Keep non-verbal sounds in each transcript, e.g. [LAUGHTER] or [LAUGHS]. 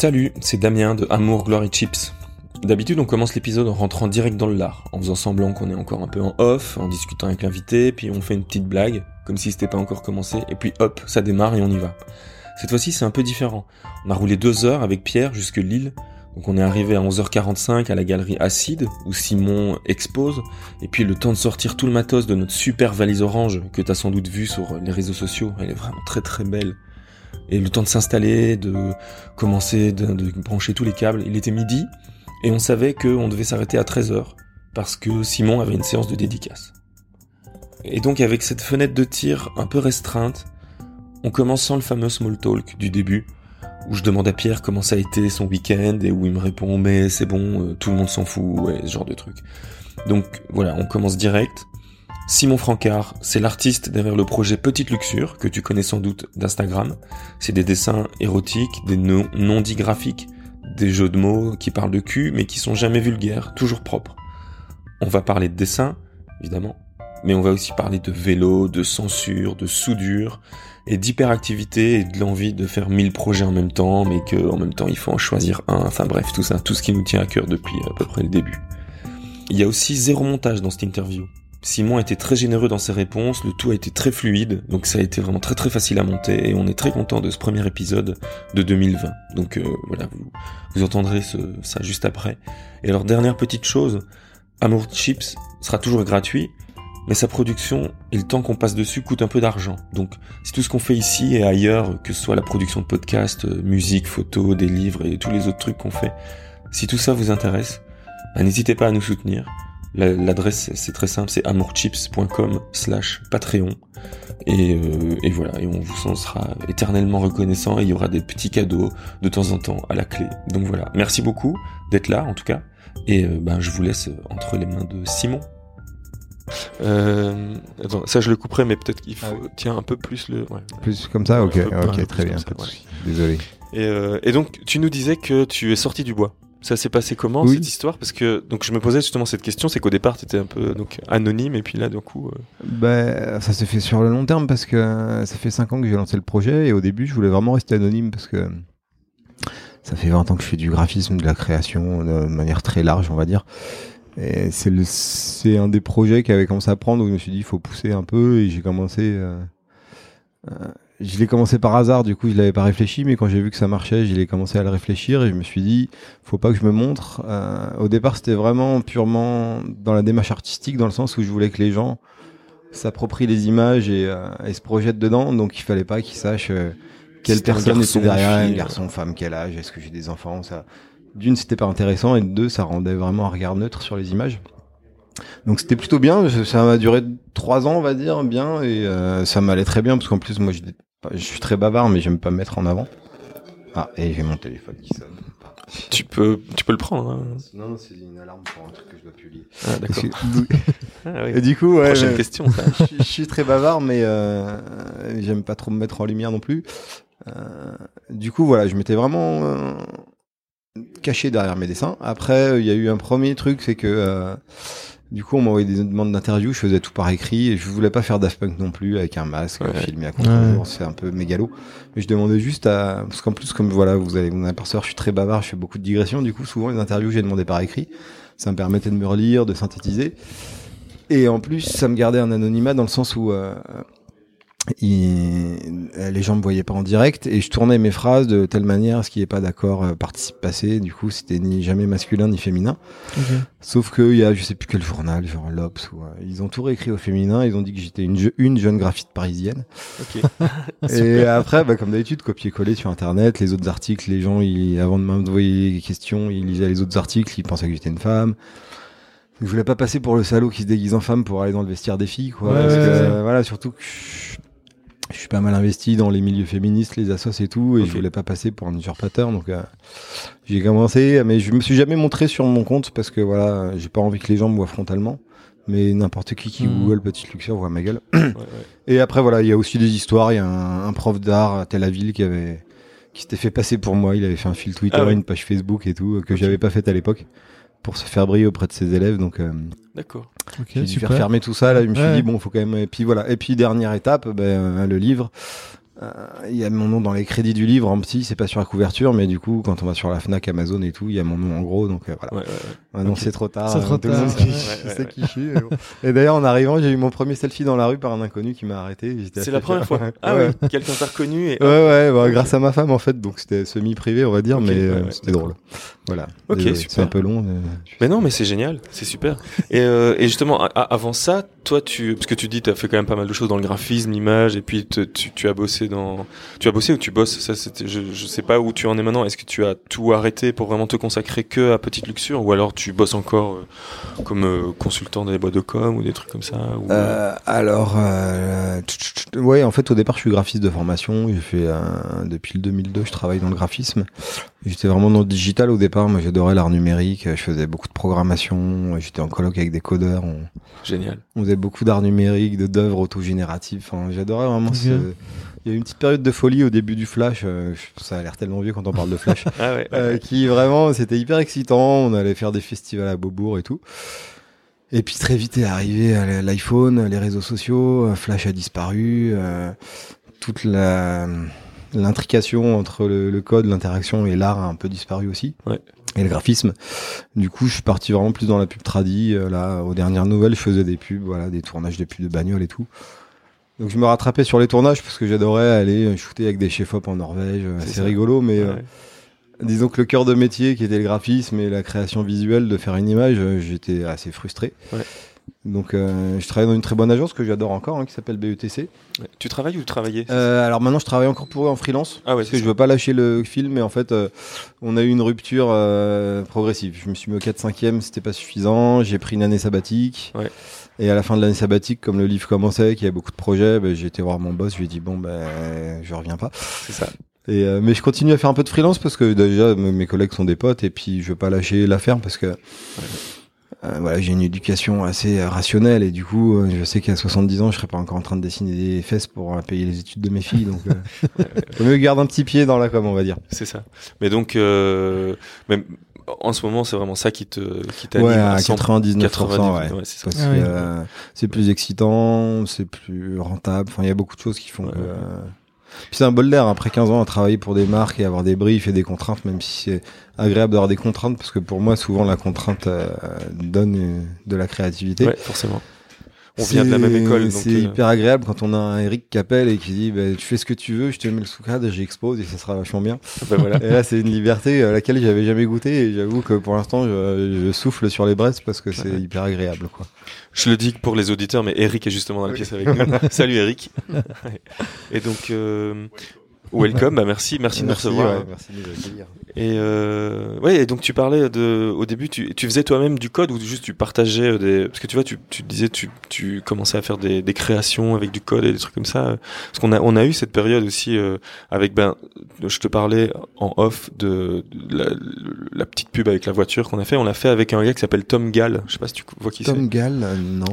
Salut, c'est Damien de Amour Glory Chips. D'habitude, on commence l'épisode en rentrant direct dans le lard, en faisant semblant qu'on est encore un peu en off, en discutant avec l'invité, puis on fait une petite blague, comme si c'était pas encore commencé, et puis hop, ça démarre et on y va. Cette fois-ci, c'est un peu différent. On a roulé deux heures avec Pierre jusque Lille, donc on est arrivé à 11h45 à la galerie Acide, où Simon expose, et puis le temps de sortir tout le matos de notre super valise orange, que t'as sans doute vu sur les réseaux sociaux, elle est vraiment très très belle et le temps de s'installer, de commencer, de, brancher tous les câbles. Il était midi, et on savait qu'on devait s'arrêter à 13h, parce que Simon avait une séance de dédicace. Et donc avec cette fenêtre de tir un peu restreinte, on commence sans le fameux small talk du début, où je demande à Pierre comment ça a été son week-end, et où il me répond mais c'est bon, euh, tout le monde s'en fout, ouais, ce genre de truc. Donc voilà, on commence direct, Simon Francard, c'est l'artiste derrière le projet Petite Luxure, que tu connais sans doute d'Instagram. C'est des dessins érotiques, des non dits graphiques, des jeux de mots qui parlent de cul, mais qui sont jamais vulgaires, toujours propres. On va parler de dessin, évidemment, mais on va aussi parler de vélo, de censure, de soudure, et d'hyperactivité et de l'envie de faire mille projets en même temps, mais que en même temps il faut en choisir un. Enfin bref, tout ça, tout ce qui nous tient à cœur depuis à peu près le début. Il y a aussi zéro montage dans cette interview. Simon a été très généreux dans ses réponses, le tout a été très fluide, donc ça a été vraiment très très facile à monter et on est très content de ce premier épisode de 2020. Donc euh, voilà, vous, entendrez ça juste après. Et alors dernière petite chose, Amour Chips sera toujours gratuit, mais sa production et le temps qu'on passe dessus coûtent un peu d'argent. Donc si tout ce qu'on fait ici et ailleurs, que ce soit la production de podcasts, euh, musique, photos, des livres et tous les autres trucs qu'on fait, si tout ça vous intéresse, bah, n'hésitez pas à nous soutenir. L'adresse c'est très simple, c'est amourchips.com slash Patreon. Et, euh, et, voilà, et on vous en sera éternellement reconnaissant et il y aura des petits cadeaux de temps en temps à la clé. Donc voilà, merci beaucoup d'être là en tout cas. Et euh, ben, je vous laisse entre les mains de Simon. Euh, attends, ça je le couperai, mais peut-être qu'il faut ah tiens un peu plus le. Ouais. Plus comme ça, ok, ok, très bien. Désolé. Et, euh, et donc tu nous disais que tu es sorti du bois. Ça s'est passé comment cette histoire? Parce que donc je me posais justement cette question, c'est qu'au départ tu étais un peu donc anonyme et puis là du coup. Euh... Ben, ça s'est fait sur le long terme parce que ça fait 5 ans que j'ai lancé le projet et au début je voulais vraiment rester anonyme parce que ça fait 20 ans que je fais du graphisme, de la création de manière très large on va dire. Et c'est le c'est un des projets qui avait commencé à prendre où je me suis dit il faut pousser un peu et j'ai commencé. Euh, euh, je l'ai commencé par hasard, du coup je l'avais pas réfléchi, mais quand j'ai vu que ça marchait, j'ai commencé à le réfléchir et je me suis dit, faut pas que je me montre. Euh, au départ, c'était vraiment purement dans la démarche artistique, dans le sens où je voulais que les gens s'approprient les images et, euh, et, se projettent dedans, donc il fallait pas qu'ils sachent euh, quelle personne était derrière, un garçon, femme, quel âge, est-ce que j'ai des enfants, ça. D'une, c'était pas intéressant, et de deux, ça rendait vraiment un regard neutre sur les images. Donc c'était plutôt bien, ça m'a duré trois ans on va dire bien et euh, ça m'allait très bien parce qu'en plus moi je suis très bavard, mais j'aime pas me mettre en avant. Ah, et j'ai mon téléphone qui sonne. Tu peux, tu peux le prendre. Hein. Non, non, c'est une alarme pour un truc que je dois publier. Ah, d'accord. [LAUGHS] ah, oui. Et du coup, ouais, Prochaine question. [LAUGHS] je, suis très bavard, mais euh, j'aime pas trop me mettre en lumière non plus. Euh, du coup, voilà, je m'étais vraiment euh, caché derrière mes dessins. Après, il y a eu un premier truc, c'est que euh, du coup, on m'a envoyé des demandes d'interview, je faisais tout par écrit et je voulais pas faire Daft Punk non plus avec un masque, filmé à contre c'est un peu mégalo. Mais je demandais juste à parce qu'en plus comme voilà, vous allez vous apercevoir, je suis très bavard, je fais beaucoup de digressions, du coup, souvent les interviews, j'ai demandé par écrit. Ça me permettait de me relire, de synthétiser. Et en plus, ça me gardait un anonymat dans le sens où euh, il, euh, les gens me voyaient pas en direct et je tournais mes phrases de telle manière à ce qu'il n'y ait pas d'accord euh, participe passé. Du coup, c'était ni jamais masculin ni féminin. Sauf qu'il y a, je sais plus quel journal, genre l'Obs, ou, euh, ils ont tout réécrit au féminin. Ils ont dit que j'étais une, une jeune graphite parisienne. [LAUGHS] [LAUGHS] et après, bah, comme d'habitude, copier-coller sur Internet, les autres articles, les gens, ils, avant de m'envoyer des questions, ils lisaient les autres articles, ils pensaient que j'étais une femme. Je voulais pas passer pour le salaud qui se déguise en femme pour aller dans le vestiaire des filles, quoi. parce que, voilà, surtout que je suis pas mal investi dans les milieux féministes, les assos et tout, et je voulais pas passer pour un usurpateur, donc euh, j'ai commencé, mais je me suis jamais montré sur mon compte parce que voilà, j'ai pas envie que les gens me voient frontalement, mais n'importe qui qui mmh. google petite luxure voit ma gueule. ouais, ouais. Et après voilà, il y a aussi des histoires, il y a un, un prof d'art à Tel Aviv qui avait qui s'était fait passer pour moi, il avait fait un fil Twitter, ah une page Facebook et tout que j'avais pas fait à l'époque pour se faire briller auprès de ses élèves, donc. Euh, D'accord. Okay, j'ai dû faire fermer tout ça. Là, je me suis dit bon, faut quand même. Et puis voilà. Et puis dernière étape, ben, euh, le livre. Euh, il y a mon nom dans les crédits du livre en petit, c'est pas sur la couverture, mais du coup, quand on va sur la Fnac, Amazon et tout, il y a mon nom en gros, donc euh, voilà. Ouais, ouais, ouais. Maintenant, Ok. c'est trop tard. C'est trop tard, qui- ouais, ouais, sait ouais. qui. Et d'ailleurs, en arrivant, j'ai eu mon premier selfie dans la rue par un inconnu qui m'a arrêté. C'est la première fois. Ah ouais, quelqu'un t'a reconnu et Ouais, ouais, bah, grâce à ma femme en fait, donc c'était semi-privé, on va dire, mais ouais, euh, ouais, c'était drôle. Voilà. Ok, Désolé, super. C'est un peu long. mais- Mais non, mais c'est génial, c'est super. Et, euh, et justement, avant ça, toi, tu, parce que tu dis, tu as fait quand même pas mal de choses dans le graphisme, l'image, et puis tu, tu as bossé dans, tu as bossé ou tu bosses. Ça, je, je sais pas où tu en es maintenant. Est-ce que tu as tout arrêté pour vraiment te consacrer que à Petite Luxure, ou alors tu bosses encore euh, comme euh, consultant dans les boîtes de com ou des trucs comme ça Euh, alors, euh, ouais, en fait, au départ, je suis graphiste de formation. J'ai fait depuis le 2002, je travaille dans le graphisme. J'étais vraiment dans le digital au départ. Moi, j'adorais l'art numérique. Je faisais beaucoup de programmation. J'étais en colloque avec des codeurs. On, Génial. on faisait beaucoup d'art numérique, de d'œuvres autogénératives. Enfin, j'adorais vraiment ce. Il y a eu une petite période de folie au début du Flash. euh, ça a l'air tellement vieux quand on parle de Flash. [LAUGHS] Ah ouais. Euh, qui vraiment c'était hyper excitant. On allait faire des festivals à Beaubourg et tout. Et puis très vite est arrivé euh, l'iPhone, les réseaux sociaux, Flash a disparu, euh, toute la l'intrication entre le, le code, l'interaction et l'art a un peu disparu aussi. Ouais. Et le graphisme. Du coup, je suis parti vraiment plus dans la pub tradi. Euh, Là, aux dernières nouvelles, je faisais des pubs, voilà, des tournages de pubs de bagnoles et tout. Donc je me rattrapais sur les tournages parce que j'adorais aller shooter avec des chefs-op en Norvège. Euh, C'est rigolo, mais euh, disons que le cœur de métier qui était le graphisme et la création visuelle de faire une image, euh, j'étais assez frustré. Ouais. Donc euh, je travaille dans une très bonne agence que j'adore encore, hein, qui s'appelle BETC. Ouais. Tu travailles ou tu travaillais? Euh, alors maintenant je travaille encore pour eux en freelance. Ah ouais, Parce que c'est je ça. veux pas lâcher le film, mais en fait, euh, on a eu une rupture progressive. Je me suis mis au 4-5e, c'était pas suffisant. J'ai pris une année sabbatique. Ouais. Et à la fin de l'année sabbatique, comme le livre commençait, qu'il y avait beaucoup de projets, ben, j'ai été voir mon boss, je lui ai dit bon ben je reviens pas. C'est ça. Et euh, mais je continue à faire un peu de freelance parce que déjà mes collègues sont des potes et puis je veux pas lâcher l'affaire parce que euh, voilà j'ai une éducation assez euh, rationnelle et du coup euh, je sais qu'à 70 ans je serai pas encore en train de dessiner des fesses pour euh, payer les études de mes filles donc euh, [LAUGHS] faut mieux garder un petit pied dans la com on va dire. C'est ça. Mais donc, euh, même en ce moment, c'est vraiment ça qui te, qui t'anime Ouais à à 100%. 99% 90, ouais. ouais, c'est Ah euh, plus excitant, c'est plus rentable. Enfin, il y a beaucoup de choses qui font Ouais, que. euh, Puis c'est un bol d'air après 15 ans à travailler pour des marques et avoir des briefs et des contraintes, même si c'est agréable d'avoir des contraintes, parce que pour moi, souvent, la contrainte euh, donne euh, de la créativité. Ouais, forcément. On vient de la même C'est- école. C'est euh, hyper agréable quand on a un Eric qui appelle et qui dit bah, Tu fais ce que tu veux, je te mets le sous-cadre, j'expose et ça sera vachement bien. bah voilà. Et là, c'est une liberté à laquelle j'avais jamais goûté et j'avoue que pour l'instant, je, je souffle sur les braises parce que c'est Ouais. hyper agréable. quoi. Je le dis pour les auditeurs, mais Eric est justement dans la Oui. pièce avec nous. [LAUGHS] Salut Eric. [LAUGHS] Et donc, euh, welcome, bah merci, merci, de nous recevoir. ouais, merci de nous accueillir. Et euh, ouais, et donc tu parlais de, au début, tu, tu faisais toi-même du code ou juste tu partageais euh, des, parce que tu vois, tu, tu disais, tu, tu commençais à faire des, des créations avec du code et des trucs comme ça. Parce qu'on a, on a eu cette période aussi euh, avec, ben, je te parlais en off de, de la, la petite pub avec la voiture qu'on a fait. On l'a fait avec un gars qui s'appelle Tom Gall. Je sais pas si tu vois qui c'est. Tom Gall, euh, non,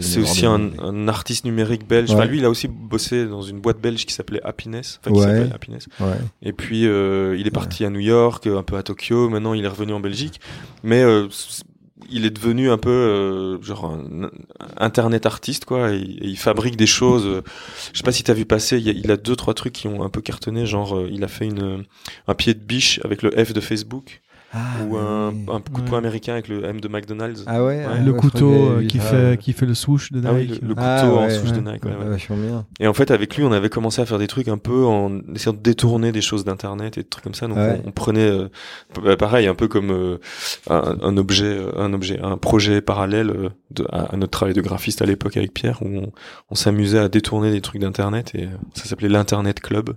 C'est aussi un, un artiste numérique belge. Enfin, lui, il a aussi bossé dans une boîte belge qui s'appelait Happiness. Enfin, qui Ouais. s'appelle Happiness. Ouais. Et puis, euh, il est parti à New York, un peu à Tokyo. Maintenant, il est revenu en Belgique. Mais euh, il est devenu un peu euh, genre un, internet artiste, quoi. Et, et il fabrique des choses. euh, Je sais pas si t'as vu passer. Il, y a, il a deux, trois trucs qui ont un peu cartonné. Genre, euh, il a fait une un pied de biche avec le F de Facebook Ah, ou un, un coup de poing américain avec le M de McDonald's. Ah ouais, ah le ouais, couteau euh, qui ça. fait qui fait le swoosh de Ah oui, Nike. le, le couteau Ah en ouais, souche de. Nike. ouais, Ah, ouais. vachement bien. Et en fait, avec lui, on avait commencé à faire des trucs un peu en essayant de détourner des choses d'internet et des trucs comme ça. Donc, Ouais. on, on prenait, euh, bah, pareil, un peu comme euh, un, un objet, un objet, un projet parallèle euh, de, à, à notre travail de graphiste à l'époque avec Pierre, où on, on s'amusait à détourner des trucs d'internet et euh, ça s'appelait l'internet club.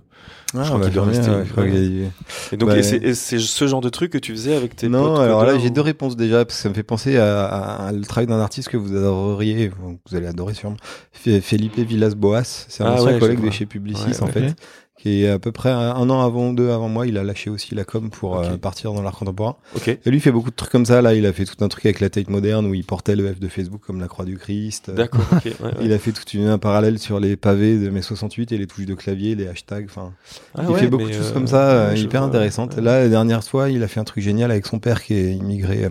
Ah, crois qu'il doit vachement rester- bien, ouais, je crois ouais. qu'il y a- Et donc, Bah, c'est ce genre de truc que tu faisais avec tes Non, potes alors là, j'ai deux réponses déjà, parce que ça me fait penser à, à- à le travail d'un artiste que vous adoreriez, vous vous allez adorer sûrement, Felipe Villas-Boas. C'est un Ah ancien ouais, collègue de chez Publicis, Ouais, en fait. Qui est à peu près un an avant, deux avant moi, il a lâché aussi la com pour euh, partir dans l'art contemporain. Ok. Et lui il fait beaucoup de trucs comme ça, là, il a fait tout un truc avec la Tate moderne où il portait le F de Facebook comme la croix du Christ. D'accord. Ok. ouais, ouais. Il a fait toute une, un parallèle sur les pavés de mai 68 et les touches de clavier, les hashtags, enfin. Ah il ouais, fait beaucoup de choses euh, comme ça, euh, hyper vois, intéressantes. Là, la dernière fois, il a fait un truc génial avec son père qui est immigré,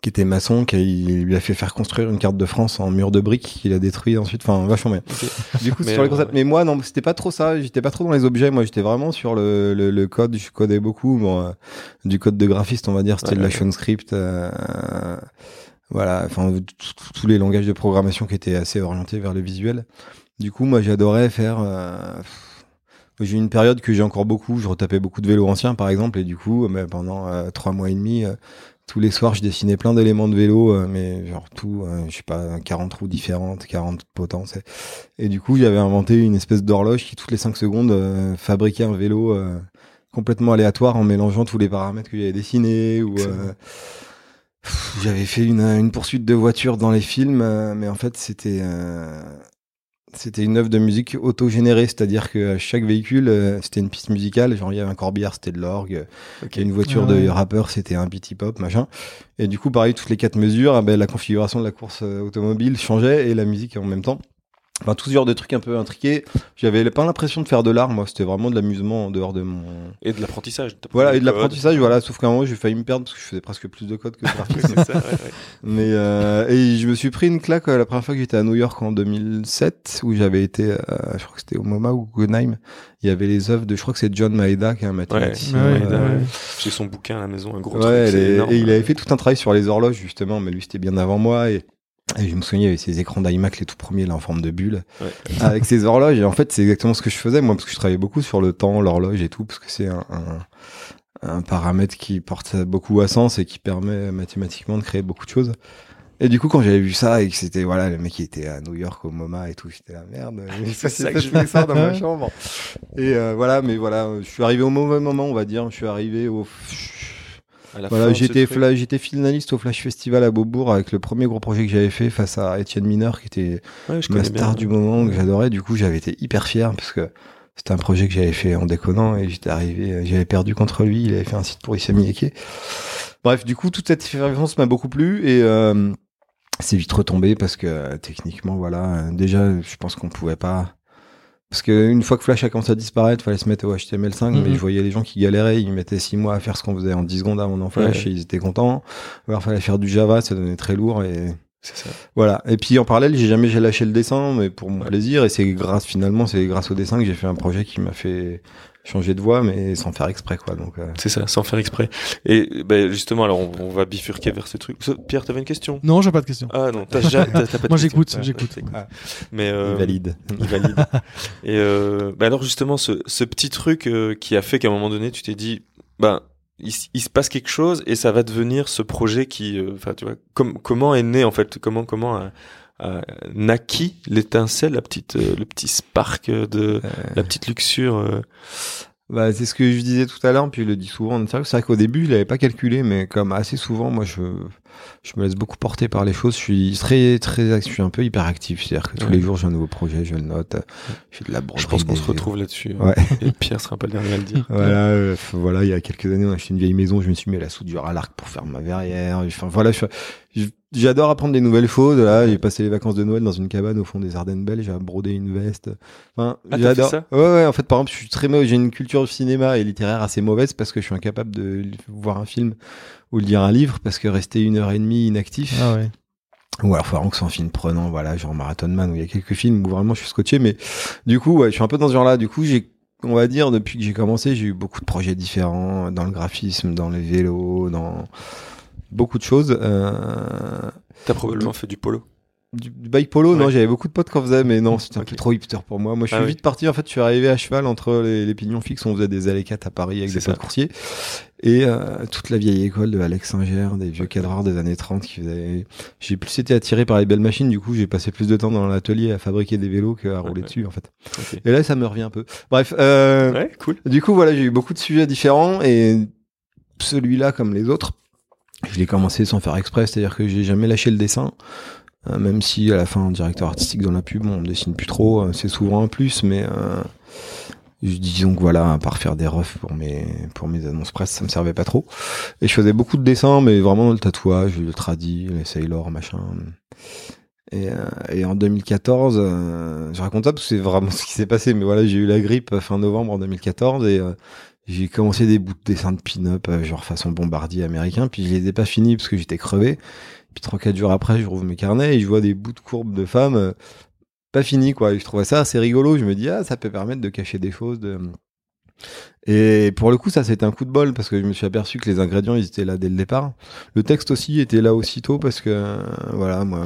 qui était maçon, qui lui a fait faire construire une carte de France en mur de briques qu'il a détruit ensuite. Enfin, vachement bien. Du coup, sur les concepts. Mais moi, non, c'était pas trop ça. J'étais pas trop dans les objets. Moi, j'étais vraiment sur le, le, le, code. Je codais beaucoup. Bon, du code de graphiste, on va dire. C'était de l'action script. voilà. Enfin, tous les langages de programmation qui étaient assez orientés vers le visuel. Du coup, moi, j'adorais faire. J'ai eu une période que j'ai encore beaucoup. Je retapais beaucoup de vélos anciens, par exemple, et du coup, mais pendant trois mois et demi, tous les soirs, je dessinais plein d'éléments de vélo, euh, mais genre tout, euh, je sais pas, 40 roues différentes, 40 potences. Et du coup, j'avais inventé une espèce d'horloge qui, toutes les 5 secondes, euh, fabriquait un vélo complètement aléatoire en mélangeant tous les paramètres que j'avais dessinés. Ou j'avais fait une, une, poursuite de voiture dans les films, mais en fait, c'était c'était une œuvre de musique auto-générée, c'est-à-dire que chaque véhicule, euh, c'était une piste musicale. Genre, il y avait un corbillard, c'était de l'orgue. Okay. une voiture ah de rappeur, c'était un beat hip-hop, machin. Et du coup, pareil, toutes les quatre mesures, ah ben, la configuration de la course euh, automobile changeait et la musique en même temps. Enfin, tout ce genre de trucs un peu intriqués. J'avais pas l'impression de faire de l'art, moi. C'était vraiment de l'amusement en dehors de mon. Et de l'apprentissage. Voilà, et de l'apprentissage, voilà. Sauf qu'à un moment, j'ai failli me perdre parce que je faisais presque plus de code que de [LAUGHS] graphisme. ça, ouais, ouais. Mais, euh, et je me suis pris une claque euh, la première fois que j'étais à New York en 2007, où j'avais été, euh, je crois que c'était au MoMA ou Guggenheim. Il y avait les œuvres de, je crois que c'est John Maeda, qui est un mathématicien. Ouais, euh, J'ai son bouquin à la maison, un gros ouais, truc. Énorme, et il avait fait tout un travail sur les horloges, justement, mais lui, c'était bien avant moi. Et et je me souviens, il y avait ces écrans d'iMac, les tout premiers, là, en forme de bulle, ouais. [LAUGHS] avec ces horloges. Et en fait, c'est exactement ce que je faisais, moi, parce que je travaillais beaucoup sur le temps, l'horloge et tout, parce que c'est un, un, un, paramètre qui porte beaucoup à sens et qui permet mathématiquement de créer beaucoup de choses. Et du coup, quand j'avais vu ça et que c'était, voilà, le mec qui était à New York au MoMA et tout, j'étais la merde. [LAUGHS] c'est ça que je fais ça dans ma chambre. Et euh, voilà, mais voilà, je suis arrivé au mauvais moment, on va dire. Je suis arrivé au voilà, j'étais j'étais finaliste au Flash Festival à Beaubourg avec le premier gros projet que j'avais fait face à Étienne Mineur qui était ouais, ma star du moment que j'adorais. Du coup, j'avais été hyper fier parce que c'était un projet que j'avais fait en déconnant et j'étais arrivé, j'avais perdu contre lui. Il avait fait un site pour Issami Eke. Bref, du coup, toute cette effervescence m'a beaucoup plu et euh, c'est vite retombé parce que techniquement, voilà, déjà, je pense qu'on pouvait pas parce qu'une fois que Flash a commencé à disparaître, fallait se mettre au HTML5, mais mhm. je voyais les gens qui galéraient, ils mettaient six mois à faire ce qu'on faisait en 10 secondes avant en Flash et ils étaient contents. Alors fallait faire du Java, ça donnait très lourd et ça. Voilà. Et puis en parallèle, j'ai jamais j'ai lâché le dessin, mais pour mon plaisir. Et c'est grâce finalement, c'est grâce au dessin que j'ai fait un projet qui m'a fait changer de voix, mais sans faire exprès, quoi. Donc, euh... c'est ça, sans faire exprès. Et ben justement, alors on, on, va bifurquer vers ce truc. Pierre, t'avais une question? Non, j'ai pas de question. Ah non, t'as, t'as, t'as pas de [LAUGHS] Moi, j'écoute, j'écoute. Ah. Mais euh, il valide. [LAUGHS] Il valide. Et euh, ben alors justement, ce, ce petit truc euh, qui a fait qu'à un moment donné, tu t'es dit, ben il, il, se passe quelque chose et ça va devenir ce projet qui, euh, enfin, tu vois, com comment est né en fait, comment comment euh, naquit l'étincelle, la petite, euh, le petit spark de euh... la petite luxure. Euh. Bah, c'est ce que je disais tout à l'heure, puis je le dis souvent. C'est vrai qu'au début, je l'avais pas calculé, mais comme assez souvent, moi, je, je me laisse beaucoup porter par les choses. Je suis très, très, je suis un peu hyperactif. C'est-à-dire que tous ouais. les jours, j'ai un nouveau projet, je le note. Je fais de la Je pense qu'on se retrouve là-dessus. Ouais. Et Pierre sera pas le dernier à le dire. [LAUGHS] voilà, euh, voilà, il y a quelques années, on a acheté une vieille maison, je me suis mis à la soudure à l'arc pour faire ma verrière. Enfin, voilà, je, je, J'adore apprendre des nouvelles choses. Là, j'ai passé les vacances de Noël dans une cabane au fond des Ardennes belges. J'ai brodé une veste. Enfin, ah, j'adore. Ouais, ouais. En fait, par exemple, je suis très J'ai une culture cinéma et littéraire assez mauvaise parce que je suis incapable de voir un film ou lire un livre parce que rester une heure et demie inactif. Ah ouais. Ou alors, faut vraiment que c'est un film prenant, voilà, genre Marathon Man, où il y a quelques films où vraiment je suis scotché, mais du coup, ouais, je suis un peu dans ce genre-là. Du coup, j'ai, on va dire, depuis que j'ai commencé, j'ai eu beaucoup de projets différents dans le graphisme, dans les vélos, dans beaucoup de choses. Euh... T'as probablement fait du polo. Du, du bike polo, ouais. non, j'avais beaucoup de potes qui en faisaient, mais non, c'était un peu trop hipster pour moi. Moi, je suis ah vite oui. parti, en fait, je suis arrivé à cheval entre les, les pignons fixes, on faisait des allées 4 à Paris avec des potes coursiers. Et euh, toute la vieille école de Alex Singer, des vieux cadreurs des années 30 qui faisaient... J'ai plus été attiré par les belles machines, du coup, j'ai passé plus de temps dans l'atelier à fabriquer des vélos qu'à rouler dessus, en fait. Okay. Et là, ça me revient un peu. Bref, euh, ouais, cool. du coup, voilà, j'ai eu beaucoup de sujets différents, et celui-là, comme les autres, je l'ai commencé sans faire exprès, c'est-à-dire que j'ai jamais lâché le dessin. Euh, même si à la fin, directeur artistique dans la pub, on dessine plus trop, euh, c'est souvent un plus, mais euh, disons que voilà, à part faire des refs pour mes pour mes annonces presse, ça me servait pas trop. Et je faisais beaucoup de dessins, mais vraiment le tatouage, le tradi, les sailors, machin. Et, euh, et en 2014, euh, je raconte ça parce que c'est vraiment [LAUGHS] ce qui s'est passé. Mais voilà, j'ai eu la grippe fin novembre en 2014 et j'ai commencé des bouts de dessin de pin-up, euh, genre façon bombardier américain, puis je les ai pas finis parce que j'étais crevé. Puis trois quatre jours après, je rouvre mes carnets et je vois des bouts de courbes de femmes euh, pas finis quoi. Je trouvais ça assez rigolo. Je me dis ah ça peut permettre de cacher des choses. Et pour le coup, ça c'était un coup de bol parce que je me suis aperçu que les ingrédients ils étaient là dès le départ. Le texte aussi était là aussitôt parce que euh, voilà moi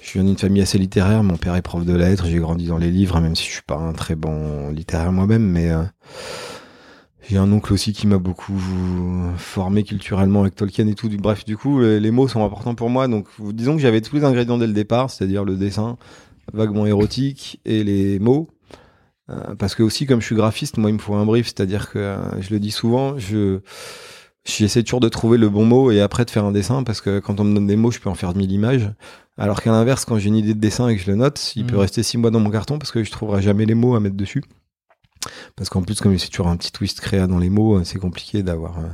je viens d'une famille assez littéraire. Mon père est prof de lettres. J'ai grandi dans les livres, même si je suis pas un très bon littéraire moi-même, mais j'ai un oncle aussi qui m'a beaucoup formé culturellement avec Tolkien et tout. Bref, du coup, les mots sont importants pour moi. Donc, disons que j'avais tous les ingrédients dès le départ, c'est-à-dire le dessin vaguement érotique et les mots. Euh, parce que aussi, comme je suis graphiste, moi, il me faut un brief, c'est-à-dire que euh, je le dis souvent, je j'essaie toujours de trouver le bon mot et après de faire un dessin parce que quand on me donne des mots, je peux en faire mille images. Alors qu'à l'inverse, quand j'ai une idée de dessin et que je le note, il peut mmh. rester six mois dans mon carton parce que je trouverai jamais les mots à mettre dessus. Parce qu'en plus, comme c'est toujours un petit twist créa dans les mots, c'est compliqué d'avoir. Euh.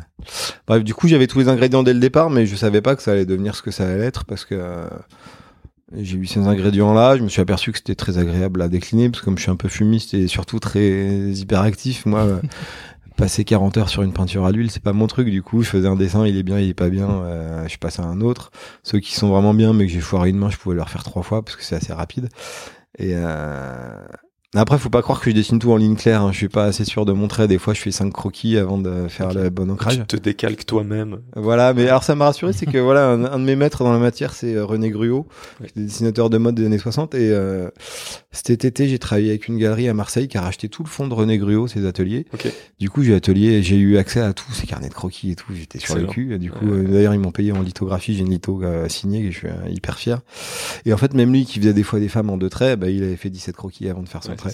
Bref, du coup, j'avais tous les ingrédients dès le départ, mais je savais pas que ça allait devenir ce que ça allait être parce que j'ai eu ces ingrédients-là. Je me suis aperçu que c'était très agréable à décliner parce que comme je suis un peu fumiste et surtout très hyperactif, moi, euh, [LAUGHS] passer 40 heures sur une peinture à l'huile, c'est pas mon truc. Du coup, je faisais un dessin, il est bien, il est pas bien, je passe à un autre. Ceux qui sont vraiment bien, mais que j'ai foiré une main, je pouvais leur faire trois fois parce que c'est assez rapide. Et après, faut pas croire que je dessine tout en ligne claire. Hein. Je suis pas assez sûr de montrer. Des fois, je fais cinq croquis avant de faire le bon ancrage. Tu te décalques toi-même. Voilà, mais alors ça m'a rassuré, c'est que voilà, un, de mes maîtres dans la matière, c'est euh, René Gruot, dessinateur de mode des années 60. Et euh, cet été, j'ai travaillé avec une galerie à Marseille qui a racheté tout le fond de René Gruot, ses ateliers. Du coup, j'ai atelier, j'ai eu accès à tous ses carnets de croquis et tout. J'étais sur le cul. Et du coup, euh, d'ailleurs, ils m'ont payé en lithographie. J'ai une litho signée, et je suis hyper fier. Et en fait, même lui, qui faisait des fois des femmes en deux traits, bah, il avait fait 17 croquis avant de faire son trait.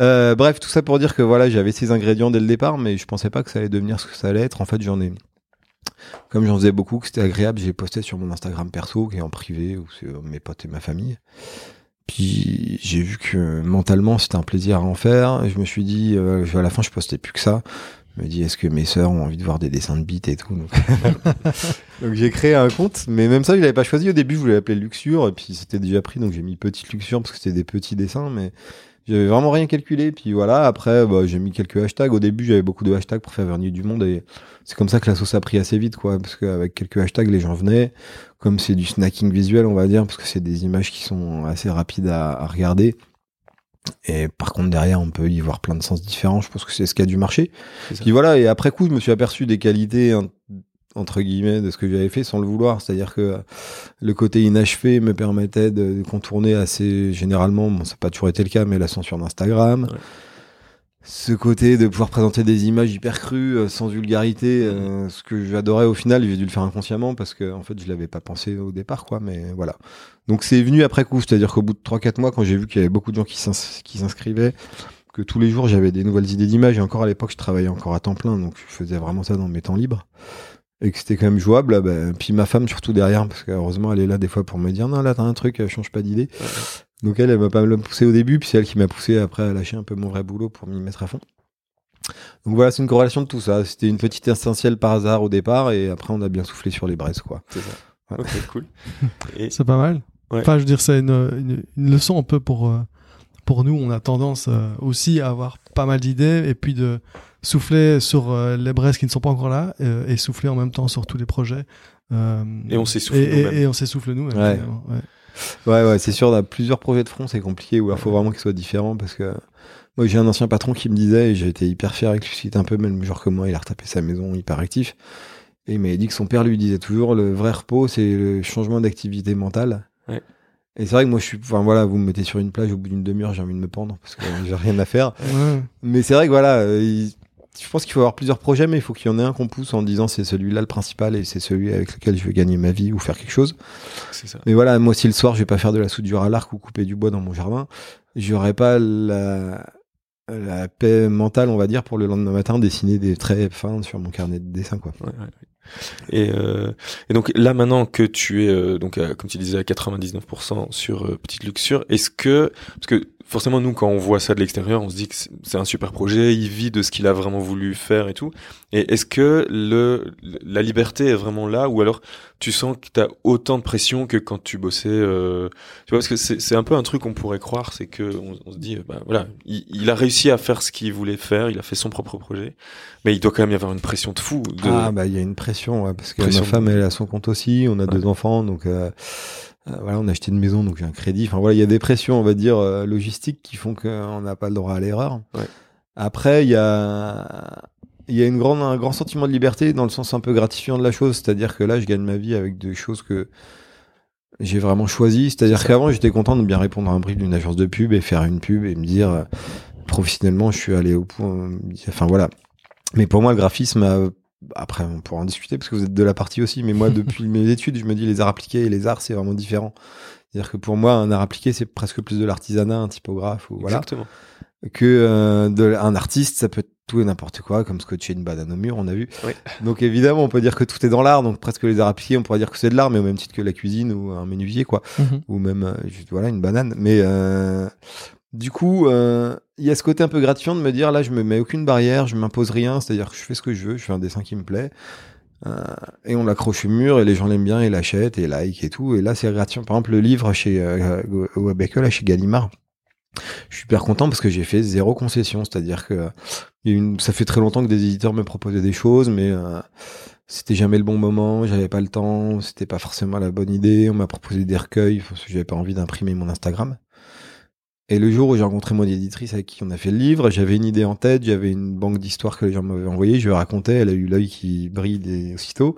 Euh, bref, tout ça pour dire que voilà, j'avais ces ingrédients dès le départ, mais je pensais pas que ça allait devenir ce que ça allait être. En fait, j'en ai, comme j'en faisais beaucoup, que c'était agréable, j'ai posté sur mon Instagram perso, qui est en privé, ou c'est mes potes et ma famille. Puis j'ai vu que mentalement c'était un plaisir à en faire. Et je me suis dit, euh, à la fin, je postais plus que ça. Je me dis, est-ce que mes sœurs ont envie de voir des dessins de bites et tout [LAUGHS] Donc, j'ai créé un compte, mais même ça, je l'avais pas choisi au début. Je voulais l'appeler Luxure, et puis c'était déjà pris, donc j'ai mis Petite Luxure parce que c'était des petits dessins, mais j'avais vraiment rien calculé. Puis voilà, après, bah, j'ai mis quelques hashtags. Au début, j'avais beaucoup de hashtags pour faire venir du monde et c'est comme ça que la sauce a pris assez vite, quoi. Parce qu'avec quelques hashtags, les gens venaient. Comme c'est du snacking visuel, on va dire, parce que c'est des images qui sont assez rapides à, regarder. Et par contre, derrière, on peut y voir plein de sens différents. Je pense que c'est ce qu'il y a du marché. Puis voilà, et après coup, je me suis aperçu des qualités entre guillemets de ce que j'avais fait sans le vouloir. C'est à dire que le côté inachevé me permettait de contourner assez généralement. Bon ça n'a pas toujours été le cas mais la censure d'Instagram. Ce côté de pouvoir présenter des images hyper crues euh, sans vulgarité euh, ce que j'adorais au final j'ai dû le faire inconsciemment parce que en fait je l'avais pas pensé au départ quoi mais voilà. Donc c'est venu après coup. C'est à dire qu'au bout de 3-4 mois quand j'ai vu qu'il y avait beaucoup de gens qui s'inscrivaient que tous les jours j'avais des nouvelles idées d'images et encore à l'époque je travaillais encore à temps plein donc je faisais vraiment ça dans mes temps libres et que c'était quand même jouable, bah, puis ma femme surtout derrière, parce qu'heureusement elle est là des fois pour me dire non là t'as un truc, change pas d'idée. Donc elle, elle m'a pas mal poussé au début, puis c'est elle qui m'a poussé après à lâcher un peu mon vrai boulot pour m'y mettre à fond. Donc voilà, c'est une corrélation de tout ça. C'était une petite essentielle par hasard au départ, et après on a bien soufflé sur les braises quoi. C'est ça. Ok, cool. [LAUGHS] C'est pas mal. Enfin, je veux dire, c'est une, une, leçon un peu pour, euh, pour nous. On a tendance euh, aussi à avoir pas mal d'idées, et puis de souffler sur euh, les braises qui ne sont pas encore là euh, et souffler en même temps sur tous les projets. Euh, et on s'essouffle nous-mêmes. Et, on s'essouffle nous. Ouais. ouais. ouais, c'est sûr. Dans plusieurs projets de front, c'est compliqué. Ou il faut vraiment qu'ils soient différents parce que moi, j'ai un ancien patron qui me disait, et j'ai été hyper fier avec lui, c'était un peu même genre que moi, il a retapé sa maison hyper actif. Et il m'avait dit que son père lui disait toujours, le vrai repos, c'est le changement d'activité mentale. Ouais. Et c'est vrai que moi, je suis, enfin voilà, vous me mettez sur une plage au bout d'une demi-heure, j'ai envie de me pendre parce que j'ai rien à faire. Mais c'est vrai que voilà, je pense qu'il faut avoir plusieurs projets, mais il faut qu'il y en ait un qu'on pousse en disant c'est celui-là le principal et c'est celui avec lequel je veux gagner ma vie ou faire quelque chose. Ça. Mais voilà, moi si le soir je vais pas faire de la soudure à l'arc ou couper du bois dans mon jardin, j'aurais pas la, la paix mentale, on va dire, pour le lendemain matin dessiner des traits fins sur mon carnet de dessin, quoi. Et, euh, et donc là maintenant que tu es euh, donc comme tu disais à 99% sur euh, Petite Luxure, est-ce que parce que forcément nous quand on voit ça de l'extérieur, on se dit que c'est un super projet, il vit de ce qu'il a vraiment voulu faire et tout. Et est-ce que le la liberté est vraiment là ou alors tu sens que tu as autant de pression que quand tu bossais euh, tu vois parce que c'est un peu un truc qu'on pourrait croire, c'est que on, se dit bah voilà, il, il, a réussi à faire ce qu'il voulait faire, il a fait son propre projet, mais il doit quand même y avoir une pression de fou. De... Ah bah il y a une pression parce que ma femme elle a son compte aussi, on a deux enfants donc euh, euh, voilà, on a acheté une maison, donc j'ai un crédit. Enfin voilà, il y a des pressions, on va dire, euh, logistiques qui font qu'on n'a pas le droit à l'erreur. Après, il y a, il y a une grande, un grand sentiment de liberté dans le sens un peu gratifiant de la chose. C'est-à-dire que là, je gagne ma vie avec des choses que j'ai vraiment choisi. C'est-à-dire qu'avant, j'étais content de bien répondre à un brief d'une agence de pub et faire une pub et me dire, euh, professionnellement, je suis allé au point. Enfin voilà. Mais pour moi, le graphisme a après, on pourra en discuter parce que vous êtes de la partie aussi, mais moi, [LAUGHS] depuis mes études, je me dis les arts appliqués et les arts, c'est vraiment différent. C'est-à-dire que pour moi, un art appliqué, c'est presque plus de l'artisanat, un typographe, ou voilà. Exactement. Que euh, de, un artiste, ça peut être tout et n'importe quoi, comme scotcher une banane au mur, on a vu. Oui. Donc évidemment, on peut dire que tout est dans l'art, donc presque les arts appliqués, on pourrait dire que c'est de l'art, mais au même titre que la cuisine ou un menuisier, quoi, mhm. ou même euh, juste, voilà une banane. Mais euh, du coup, euh, il y a ce côté un peu gratifiant de me dire là, je me mets aucune barrière, je m'impose rien, c'est-à-dire que je fais ce que je veux, je fais un dessin qui me plaît. Euh, et on l'accroche au mur et les gens l'aiment bien et l'achètent et like et tout. Et là, c'est gratifiant. Par exemple, le livre chez euh, là, chez Gallimard, je suis super content parce que j'ai fait zéro concession. C'est-à-dire que ça fait très longtemps que des éditeurs me proposaient des choses, mais euh, c'était jamais le bon moment, j'avais pas le temps, c'était pas forcément la bonne idée. On m'a proposé des recueils parce que j'avais pas envie d'imprimer mon Instagram. Et le jour où j'ai rencontré mon éditrice avec qui on a fait le livre, j'avais une idée en tête, j'avais une banque d'histoires que les gens m'avaient envoyé, je lui ai raconté, elle a eu l'œil qui brille des aussitôt.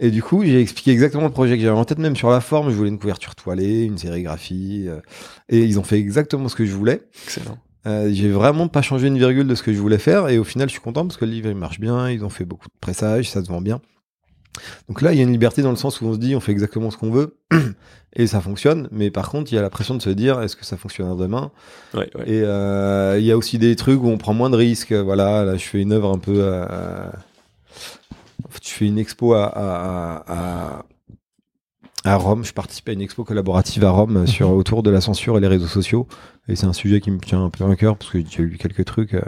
Et du coup, j'ai expliqué exactement le projet que j'avais en tête, même sur la forme. Je voulais une couverture toilée, une sérigraphie. Euh, et ils ont fait exactement ce que je voulais. Excellent. Euh, j'ai vraiment pas changé une virgule de ce que je voulais faire. Et au final, je suis content parce que le livre, il marche bien. Ils ont fait beaucoup de pressages, ça se vend bien. Donc là, il y a une liberté dans le sens où on se dit, on fait exactement ce qu'on veut [CLEARS THROAT] et ça fonctionne. Mais par contre, il y a la pression de se dire, est-ce que ça fonctionnera demain? Ouais, ouais. Et euh, il y a aussi des trucs où on prend moins de risques. Voilà, là, je fais une œuvre un peu. Euh, je fais une expo à, à, à, à Rome. Je participe à une expo collaborative à Rome sur mhm. autour de la censure et les réseaux sociaux. Et c'est un sujet qui me tient un peu à cœur parce que j'ai lu quelques trucs. Euh,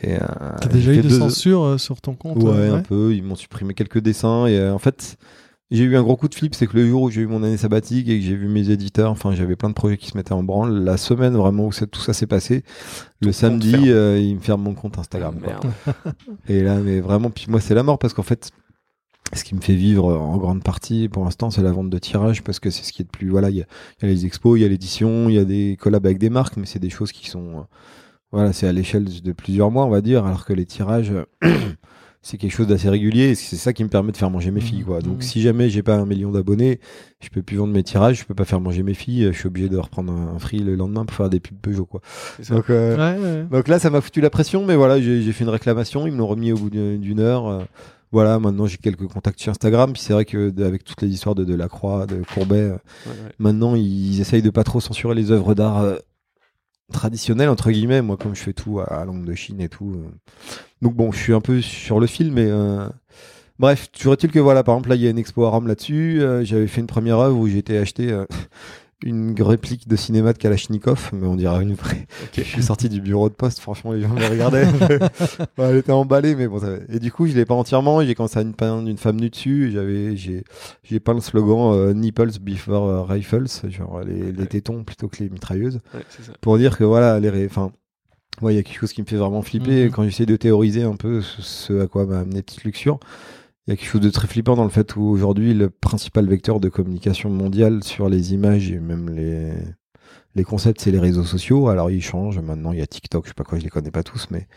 et, euh, T'as déjà eu de censure euh, sur ton compte ouais, euh, un peu. Ils m'ont supprimé quelques dessins. Et en fait, j'ai eu un gros coup de flip. C'est que le jour où j'ai eu mon année sabbatique et que j'ai vu mes éditeurs, enfin, j'avais plein de projets qui se mettaient en branle. La semaine vraiment où tout ça s'est passé, le samedi, ils me ferment mon compte Instagram. et là, mais vraiment, puis moi, c'est la mort parce qu'en fait, ce qui me fait vivre en grande partie pour l'instant c'est la vente de tirages parce que c'est ce qui est de plus voilà il y, y a, les expos il y a l'édition il y a des collabs avec des marques mais c'est des choses qui sont voilà, c'est à l'échelle de plusieurs mois, on va dire, alors que les tirages, [CLEARS THROAT] c'est quelque chose d'assez régulier et c'est ça qui me permet de faire manger mes filles, quoi. Donc, mmh. si jamais j'ai pas un million d'abonnés, je peux plus vendre mes tirages, je peux pas faire manger mes filles, je suis obligé de reprendre un free le lendemain pour faire des pubs Peugeot, quoi. Donc, euh, donc là, ça m'a foutu la pression, mais voilà, j'ai fait une réclamation, ils me l'ont remis au bout d'une heure. Euh, voilà, maintenant j'ai quelques contacts sur Instagram. Puis c'est vrai que avec toutes les histoires de Delacroix, de Courbet, euh, maintenant ils essayent de pas trop censurer les œuvres d'art traditionnel entre guillemets moi comme je fais tout à, langue de Chine et tout euh. donc bon je suis un peu sur le fil mais euh... bref toujours est-il que voilà par exemple là il y a une expo à Rome là-dessus euh, j'avais fait une première œuvre où été acheté une réplique de cinéma de Kalachnikov, mais on dirait une vraie. Je suis sorti du bureau de poste, franchement, les gens me regardaient. [LAUGHS] [LAUGHS] elle était emballée, mais bon. Ça... Et du coup, je l'ai pas entièrement. J'ai commencé à une peindre une femme nue dessus. J'avais, j'ai, j'ai peint le slogan euh, Nipples before euh, rifles, genre les, les, tétons plutôt que les mitrailleuses, ouais, ça. pour dire que voilà, les, enfin. Ouais, il y a quelque chose qui me fait vraiment flipper mm-hmm. quand j'essaie de théoriser un peu ce, ce à quoi m'a amené Petite Luxure il y a quelque chose de très flippant dans le fait où aujourd'hui le principal vecteur de communication mondiale sur les images et même les les concepts c'est les réseaux sociaux. Alors ils changent. Maintenant il y a TikTok. Je sais pas quoi je les connais pas tous mais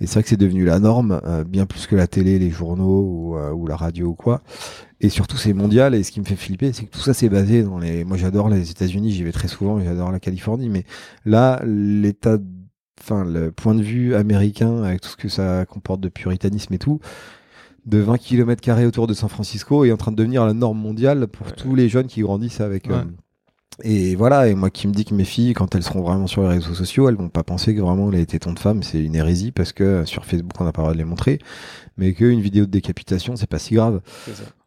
c'est vrai que c'est devenu la norme euh, bien plus que la télé les journaux ou, euh, ou la radio ou quoi. Et surtout c'est mondial. Et ce qui me fait flipper c'est que tout ça c'est basé dans les moi j'adore les États-Unis. J'y vais très souvent j'adore la Californie. Mais là l'état enfin le point de vue américain avec tout ce que ça comporte de puritanisme et tout de 20 km autour de San Francisco est en train de devenir la norme mondiale pour tous les jeunes qui grandissent avec, euh, Et voilà, et moi qui me dis que mes filles, quand elles seront vraiment sur les réseaux sociaux, elles vont pas penser que vraiment les tétons de femme, c'est une hérésie parce que sur Facebook on n'a pas le droit de les montrer, mais qu'une vidéo de décapitation, c'est pas si grave.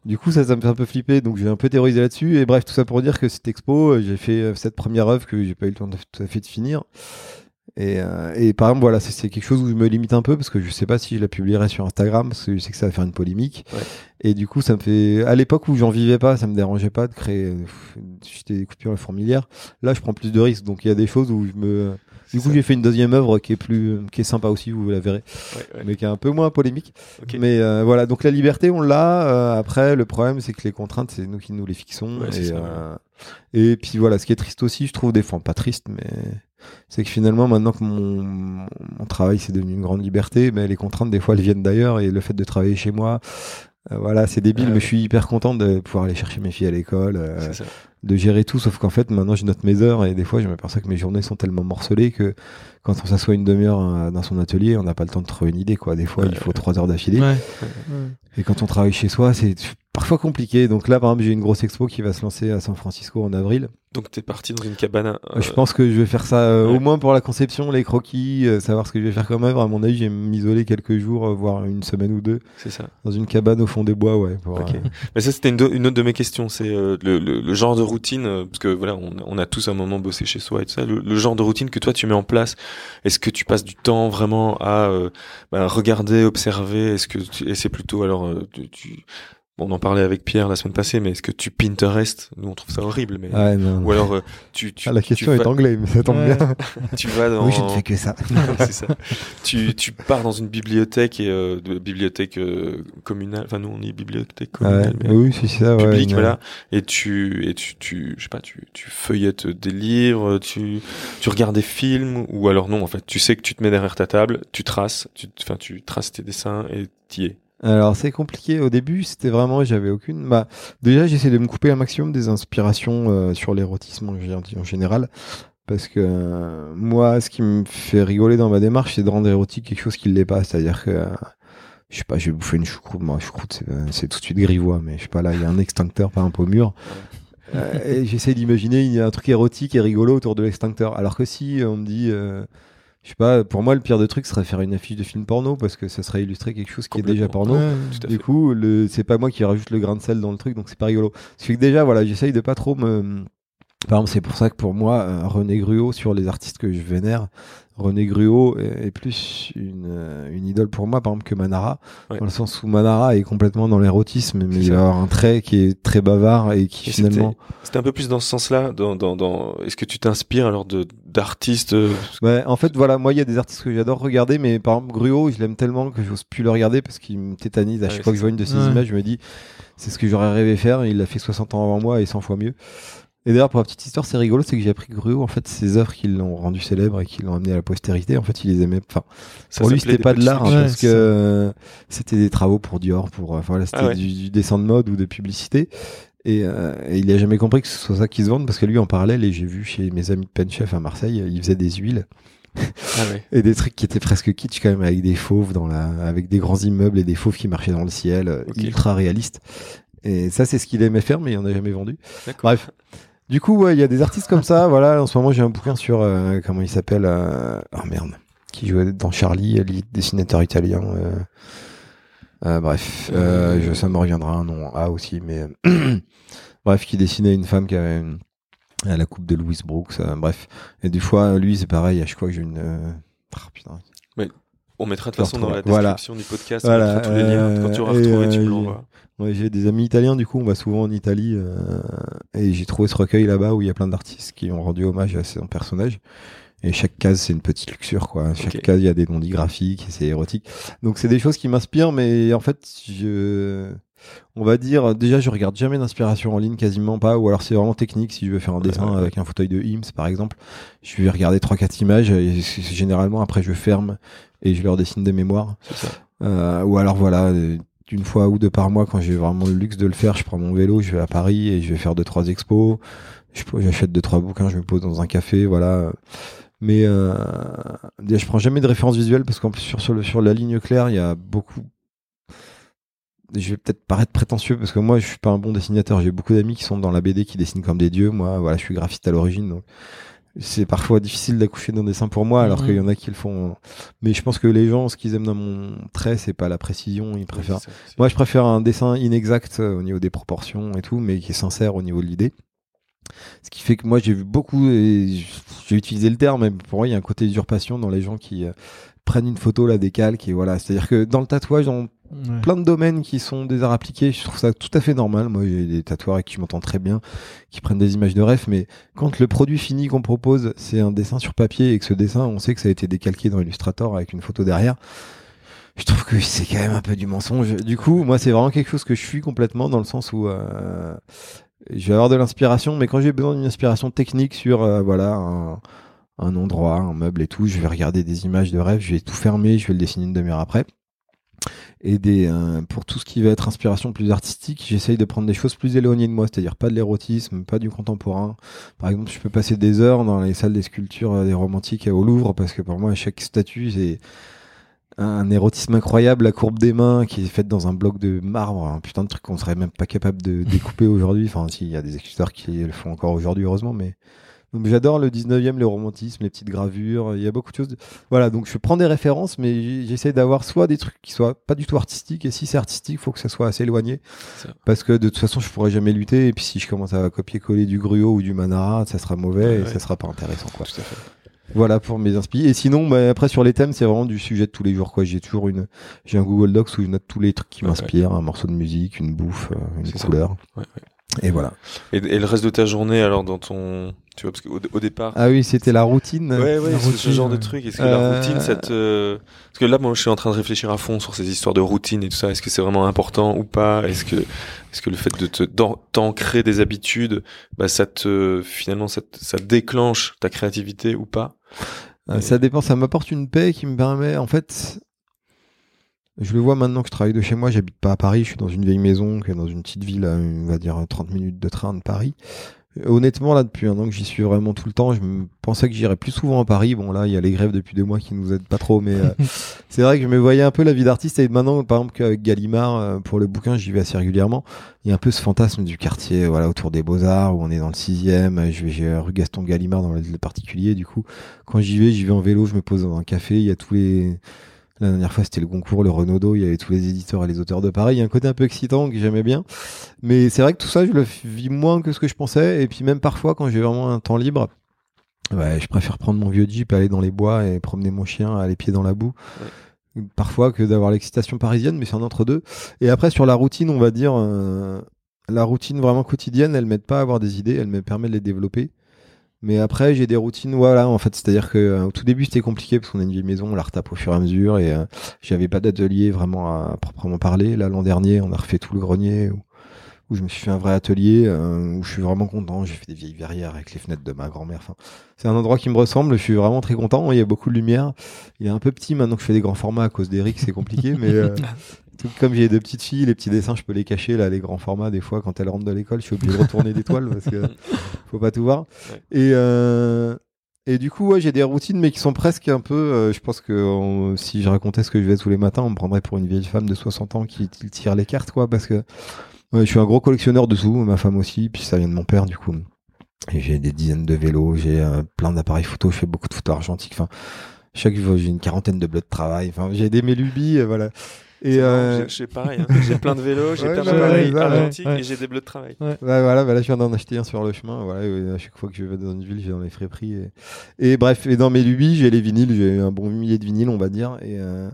Du coup, ça, ça me fait un peu flipper, donc j'ai un peu terrorisé là-dessus. Et bref, tout ça pour dire que cette expo, j'ai fait cette première œuvre que j'ai pas eu le temps de, tout à fait de finir. Et, euh, et, par exemple, voilà, c'est quelque chose où je me limite un peu parce que je sais pas si je la publierai sur Instagram parce que je sais que ça va faire une polémique. Ouais. Et du coup, ça me fait. À l'époque où j'en vivais pas, ça me dérangeait pas de créer. J'étais des coupures fourmilières. Là, je prends plus de risques. Donc, il y a des choses où je me. Du coup, j'ai fait une deuxième œuvre qui est plus, qui est sympa aussi, vous la verrez, ouais, mais qui est un peu moins polémique. Okay. Mais euh, voilà, donc la liberté, on l'a. Euh, après, le problème, c'est que les contraintes, c'est nous qui nous les fixons. et, ça, euh, et puis voilà, ce qui est triste aussi, je trouve des fois pas triste, mais c'est que finalement, maintenant que mon, mon travail c'est devenu une grande liberté, mais les contraintes des fois elles viennent d'ailleurs et le fait de travailler chez moi, euh, voilà, c'est débile, mais je suis hyper content de pouvoir aller chercher mes filles à l'école, euh, de gérer tout. Sauf qu'en fait, maintenant, je note mes heures et des fois, je m'aperçois que mes journées sont tellement morcelées que quand on s'assoit une demi-heure euh, dans son atelier, on n'a pas le temps de trouver une idée. Quoi. Des fois, il faut trois heures d'affilée. Et quand on travaille chez soi, c'est parfois compliqué. Donc là, par exemple, j'ai une grosse expo qui va se lancer à San Francisco en avril. Donc t'es parti dans une cabane. Euh... Je pense que je vais faire ça euh, au moins pour la conception, les croquis, euh, savoir ce que je vais faire comme œuvre. À mon avis, je vais m'isoler quelques jours, euh, voire une semaine ou deux. C'est ça. Dans une cabane au fond des bois, ouais. Pour, [LAUGHS] Mais ça, c'était une, une, autre de mes questions. C'est le, le, le, genre de routine, parce que voilà, on, on, a tous un moment bossé chez soi et tout ça. Le, genre de routine que toi tu mets en place. Est-ce que tu passes du temps vraiment à bah, regarder, observer? Est-ce que tu... et c'est plutôt alors tu, tu on en parlait avec Pierre la semaine passée, mais est-ce que tu Pinterest? Nous, on trouve ça horrible, mais ouais, non, ou alors euh, tu, tu ah, la question est vas... anglais, mais ça tombe bien. [LAUGHS] tu vas dans oui, je ne fais que ça. [LAUGHS] c'est ça. Tu tu pars dans une bibliothèque et euh, de bibliothèque euh, communale. Enfin, nous on dit bibliothèque communale, ouais. mais oui, c'est ça. Public, ouais, voilà. Et tu et tu tu je sais pas, tu tu feuillettes des livres, tu tu regardes des films ou alors non, en fait, tu sais que tu te mets derrière ta table, tu traces, tu enfin tu traces tes dessins et t'y es. Alors c'est compliqué. Au début, c'était vraiment j'avais aucune bah déjà j'essaie de me couper un maximum des inspirations euh, sur l'érotisme en, général. Parce que euh, moi ce qui me fait rigoler dans ma démarche c'est de rendre érotique quelque chose qui ne l'est pas, c'est-à-dire que je sais pas, je vais bouffer une choucroute, moi choucroute c'est tout de suite grivois mais je sais pas là, il y a un extincteur par un. Euh, et j'essaie d'imaginer un truc érotique et rigolo autour de l'extincteur. Alors que si on me dit je sais pas, pour moi, le pire de truc serait faire une affiche de film porno parce que ça serait illustrer quelque chose qui est déjà porno. Ouais, du coup, c'est pas moi qui rajoute le grain de sel dans le truc, donc c'est pas rigolo. C'est que déjà, voilà, j'essaye de pas trop me. Par exemple, c'est pour ça que pour moi, euh, René Gruot, sur les artistes que je vénère, René Gruot est, plus une, euh, une, idole pour moi, par exemple, que Manara, ouais. dans le sens où Manara est complètement dans l'érotisme, mais il va avoir un trait qui est très bavard et qui et finalement. C'était un peu plus dans ce sens-là. Dans, dans, dans... Est-ce que tu t'inspires alors de d'artistes euh, Ouais, en fait, voilà, moi, il y a des artistes que j'adore regarder, mais par exemple, Gruot, je l'aime tellement que j'ose plus le regarder parce qu'il me tétanise. À chaque fois que je vois une de ses ouais. images, je me dis, c'est ce que j'aurais rêvé faire. Il l'a fait 60 ans avant moi et 100 fois mieux. Et d'ailleurs, pour la petite histoire, c'est rigolo, c'est que j'ai appris que Gruot, en fait, ses œuvres qui l'ont rendu célèbre et qui l'ont amené à la postérité, en fait, il les aimait. Enfin, Ça pour lui, c'était pas de l'art, hein, Ouais, parce c'est que euh, c'était des travaux pour Dior, pour, enfin, voilà, c'était Ah ouais. du, du dessin de mode ou de publicité. Et, euh, et il a jamais compris que ce soit ça qui se vende, parce que lui, en parallèle, et j'ai vu chez mes amis de Penchef à Marseille, il faisait des huiles. Ah. [LAUGHS] Et des trucs qui étaient presque kitsch quand même, avec des fauves dans la, avec des grands immeubles et des fauves qui marchaient dans le ciel, euh, ultra réalistes. Et ça, c'est ce qu'il aimait faire, mais il en a jamais vendu. Bref. Du coup, ouais, il y a des artistes comme ça. Voilà, en ce moment, j'ai un bouquin sur euh, comment il s'appelle. Euh... Oh merde, qui jouait dans Charlie, le dessinateur italien. Euh... euh, bref, euh, je, ça me reviendra un nom A aussi, mais [CLEARS THROAT] bref, qui dessinait une femme qui avait une... à la coupe de Louis Brooks. euh, bref, et des fois, lui, c'est pareil. Chaque fois que j'ai une putain. On mettra de Je toute façon dans la. Voilà. description du podcast Voilà, tous les liens. Quand tu auras retrouvé, et, tu me l'envoies. Ouais, j'ai des amis italiens, du coup, on va souvent en Italie, et j'ai trouvé ce recueil là-bas où il y a plein d'artistes qui ont rendu hommage à son personnage. Et chaque case, c'est une petite luxure, quoi. Chaque case, il y a des noms graphiques, et c'est érotique. Donc, c'est des choses qui m'inspirent, mais en fait, je, on va dire, déjà, je regarde jamais d'inspiration en ligne, quasiment pas, ou alors c'est vraiment technique. Si je veux faire un dessin ouais. avec un fauteuil de Ims, par exemple, je vais regarder trois, quatre images, et généralement, après, je ferme et je leur dessine des mémoires. Ça. Euh, ou alors voilà, euh, une fois ou deux par mois, quand j'ai vraiment le luxe de le faire, je prends mon vélo, je vais à Paris et je vais faire deux trois expos. J'achète deux trois bouquins, je me pose dans un café, voilà. Mais euh, je prends jamais de référence visuelle parce qu'en plus sur, sur, le, sur la ligne claire, il y a beaucoup. je vais peut-être paraître prétentieux parce que moi je suis pas un bon dessinateur. J'ai beaucoup d'amis qui sont dans la BD qui dessinent comme des dieux. Moi, voilà, je suis graphiste à l'origine, donc c'est parfois difficile d'accoucher d'un dessin pour moi, alors qu'il y en a qui le font. Mais je pense que les gens, ce qu'ils aiment dans mon trait, c'est pas la précision. Ils préfèrent. Moi, je préfère un dessin inexact euh, au niveau des proportions et tout, mais qui est sincère au niveau de l'idée. Ce qui fait que moi, j'ai vu beaucoup, et j'ai utilisé le terme, mais pour moi, il y a un côté usurpation dans les gens qui euh, prennent une photo, la décalquent, et voilà. C'est-à-dire que dans le tatouage, dans plein de domaines qui sont des arts appliqués, je trouve ça tout à fait normal. Moi, j'ai des tatoueurs avec qui je m'entends très bien, qui prennent des images de rêve, mais quand le produit fini qu'on propose, c'est un dessin sur papier et que ce dessin, on sait que ça a été décalqué dans Illustrator avec une photo derrière, je trouve que c'est quand même un peu du mensonge. Du coup, moi, c'est vraiment quelque chose que je suis complètement dans le sens où euh, je vais avoir de l'inspiration, mais quand j'ai besoin d'une inspiration technique sur, euh, voilà, un, endroit, un meuble et tout, je vais regarder des images de rêve, je vais tout fermer, je vais le dessiner une demi-heure après et des euh, pour tout ce qui va être inspiration plus artistique, j'essaye de prendre des choses plus éloignées de moi, c'est-à-dire pas de l'érotisme, pas du contemporain. Par exemple, je peux passer des heures dans les salles des sculptures euh, des romantiques au Louvre parce que pour moi chaque statue c'est un érotisme incroyable, la courbe des mains qui est faite dans un bloc de marbre, un putain de truc qu'on serait même pas capable de [LAUGHS] découper aujourd'hui. Enfin, s'il y a des sculpteurs qui le font encore aujourd'hui, heureusement, mais j'adore le 19e, le romantisme, les petites gravures, il y a beaucoup de choses. Voilà, donc je prends des références, mais j'essaie d'avoir soit des trucs qui soient pas du tout artistiques, et si c'est artistique, il faut que ça soit assez éloigné. Parce que de toute façon, je pourrais jamais lutter, et puis si je commence à copier-coller du gruau ou du manara, ça sera mauvais, et ça sera pas intéressant, quoi. Voilà pour mes inspirations. Et sinon, bah, après sur les thèmes, c'est vraiment du sujet de tous les jours. Quoi. J'ai toujours une, j'ai un Google Docs où je note tous les trucs qui m'inspirent, un morceau de musique, une bouffe, euh, une couleur. Et voilà. Et, le reste de ta journée, alors dans ton, tu vois, parce qu'au au départ. Ah oui, c'était la routine. Ouais, ouais, ce genre de truc. Est-ce que la euh, routine, ça te, parce que là, moi, je suis en train de réfléchir à fond sur ces histoires de routine et tout ça. Est-ce que c'est vraiment important ou pas? Est-ce que, est-ce que le fait de te t'ancrer des habitudes, bah, ça te, finalement, ça, ça déclenche ta créativité ou pas? Euh, Ça dépend. Ça m'apporte une paix qui me permet, en fait, je le vois maintenant que je travaille de chez moi, j'habite pas à Paris, je suis dans une vieille maison qui est dans une petite ville à, on va dire, 30 minutes de train de Paris. Honnêtement, là, depuis un an que j'y suis vraiment tout le temps, je me pensais que j'irais plus souvent à Paris. Bon, là, il y a les grèves depuis deux mois qui nous aident pas trop, mais euh, [LAUGHS] c'est vrai que je me voyais un peu la vie d'artiste. Et maintenant, par exemple, qu'avec Gallimard, euh, pour le bouquin, j'y vais assez régulièrement. Il y a un peu ce fantasme du quartier, voilà, autour des Beaux-Arts, où on est dans le sixième. Je vais, j'ai rue Gaston Gallimard dans le particulier. Du coup, quand j'y vais, j'y vais en vélo, je me pose dans un café. Il y a tous les, la dernière fois, c'était le Goncourt, le Renaudot, il y avait tous les éditeurs et les auteurs de Paris. Il y a un côté un peu excitant que j'aimais bien. Mais c'est vrai que tout ça, je le vis moins que ce que je pensais. Et puis même parfois, quand j'ai vraiment un temps libre, ouais, je préfère prendre mon vieux Jeep, aller dans les bois et promener mon chien, aller pied dans la boue. Parfois que d'avoir l'excitation parisienne, mais c'est un entre-deux. Et après, sur la routine, on va dire, euh, la routine vraiment quotidienne, elle m'aide pas à avoir des idées, elle me permet de les développer. Mais après, j'ai des routines, voilà, en fait, c'est-à-dire que euh, au tout début, c'était compliqué parce qu'on a une vieille maison, on la retape au fur et à mesure et euh, j'avais pas d'atelier vraiment à, proprement parler. Là, l'an dernier, on a refait tout le grenier où, où je me suis fait un vrai atelier euh, où je suis vraiment content. J'ai fait des vieilles verrières avec les fenêtres de ma grand-mère. Enfin, c'est un endroit qui me ressemble. Je suis vraiment très content. Il y a beaucoup de lumière. Il est un peu petit maintenant que je fais des grands formats à cause d'Eric, c'est compliqué, mais [LAUGHS] comme j'ai deux petites filles, les petits dessins, je peux les cacher, là, les grands formats, des fois, quand elles rentrent de l'école, je suis obligé de retourner des toiles parce que [LAUGHS] faut pas tout voir. Et, euh, et du coup, ouais, j'ai des routines, mais qui sont presque un peu, euh, je pense que si je racontais ce que je fais tous les matins, on me prendrait pour une vieille femme de 60 ans qui, tire les cartes, quoi, parce que je suis un gros collectionneur de tout, ma femme aussi, puis ça vient de mon père, du coup. J'ai des dizaines de vélos, j'ai euh, plein d'appareils photo, je fais beaucoup de photos argentiques, enfin, chaque j'ai une quarantaine de bleus de travail, enfin, j'ai des mélubies, voilà. Et euh... j'ai pareil, hein. j'ai plein de vélos, j'ai plein d'appareils argentiques et j'ai des bleus de travail. Ouais. voilà, bah là je viens d'en acheter un sur le chemin. Voilà, à chaque fois que je vais dans une ville, j'ai dans les friperies. Et... et bref, et dans mes lubies, j'ai les vinyles, j'ai un bon millier de vinyles, on va dire. Et euh...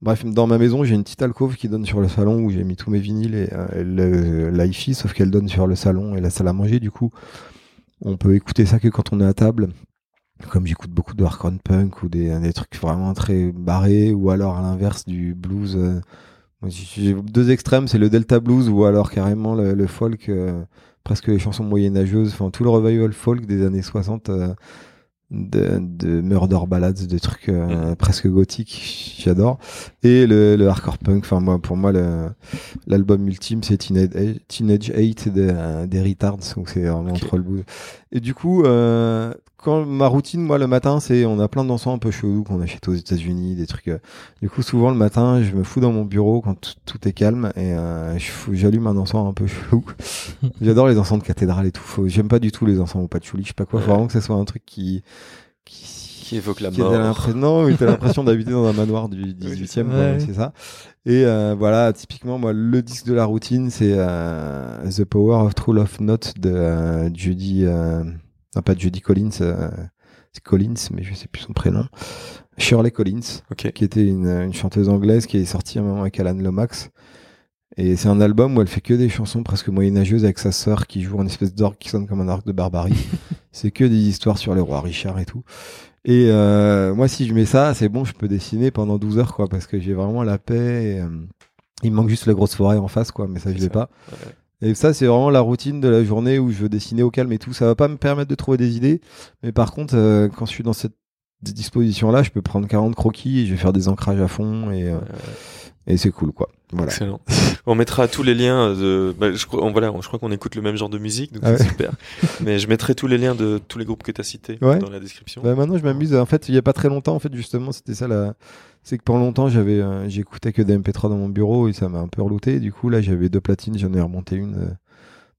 bref, dans ma maison, j'ai une petite alcôve qui donne sur le salon où j'ai mis tous mes vinyles et euh, l'iFi, sauf qu'elle donne sur le salon et la salle à manger. Du coup, on peut écouter ça que quand on est à table comme j'écoute beaucoup de hardcore punk ou des, des, trucs vraiment très barrés ou alors à l'inverse du blues euh, j'ai deux extrêmes c'est le delta blues ou alors carrément le, folk euh, presque les chansons moyenâgeuses enfin tout le revival folk des années 60 euh, de, de murder ballads de trucs mm. presque gothiques j'adore. Et le, le, hardcore punk enfin moi pour moi l'album ultime c'est Teenage, Teenage Hate des, des Retards donc c'est vraiment trop le blues. Et du coup quand ma routine, moi, le matin, c'est on a plein d'encens un peu chelous qu'on achète aux États-Unis, des trucs. Euh, du coup, souvent le matin, je me fous dans mon bureau quand tout est calme et euh, j'allume un encens un peu chelou. [LAUGHS] J'adore les encens de cathédrale et tout. J'aime pas du tout les encens au patchouli. Je sais pas quoi. Faut vraiment que ce soit un truc qui qui, évoque la mort. Non, t'as l'impression d'habiter dans un manoir du [LAUGHS] 18e, c'est ça. Et euh, voilà, typiquement, moi, le disque de la routine, c'est euh, The Power of True Love Note de euh, Judy non pas Judy Collins, euh, c'est Collins, mais je sais plus son prénom. Shirley Collins, qui était une, une, chanteuse anglaise qui est sortie un moment avec Alan Lomax. Et c'est un album où elle fait que des chansons presque moyenâgeuses avec sa sœur qui joue en espèce d'orgue qui sonne comme un arc de barbarie. [LAUGHS] c'est que des histoires sur les rois Richard et tout. Et euh, moi, si je mets ça, c'est bon, je peux dessiner pendant 12 heures, quoi, parce que j'ai vraiment la paix. Et, euh, il me manque juste la grosse forêt en face, quoi, mais ça, je l'ai pas. Et ça, c'est vraiment la routine de la journée où je veux dessiner au calme et tout. Ça va pas me permettre de trouver des idées. Mais par contre, euh, quand je suis dans cette disposition-là, je peux prendre 40 croquis et je vais faire des ancrages à fond et, euh, et c'est cool, quoi. Voilà. Excellent. [LAUGHS] on mettra tous les liens de, bah, je crois, voilà, je crois qu'on écoute le même genre de musique, donc ah c'est super. [LAUGHS] Mais je mettrai tous les liens de tous les groupes que tu as cités dans la description. Bah, maintenant, je m'amuse. En fait, il y a pas très longtemps, en fait, justement, c'était ça la, c'est que pendant longtemps j'avais euh, j'écoutais que des MP3 dans mon bureau et ça m'a un peu relouté. Du coup là j'avais deux platines, j'en ai remonté une euh,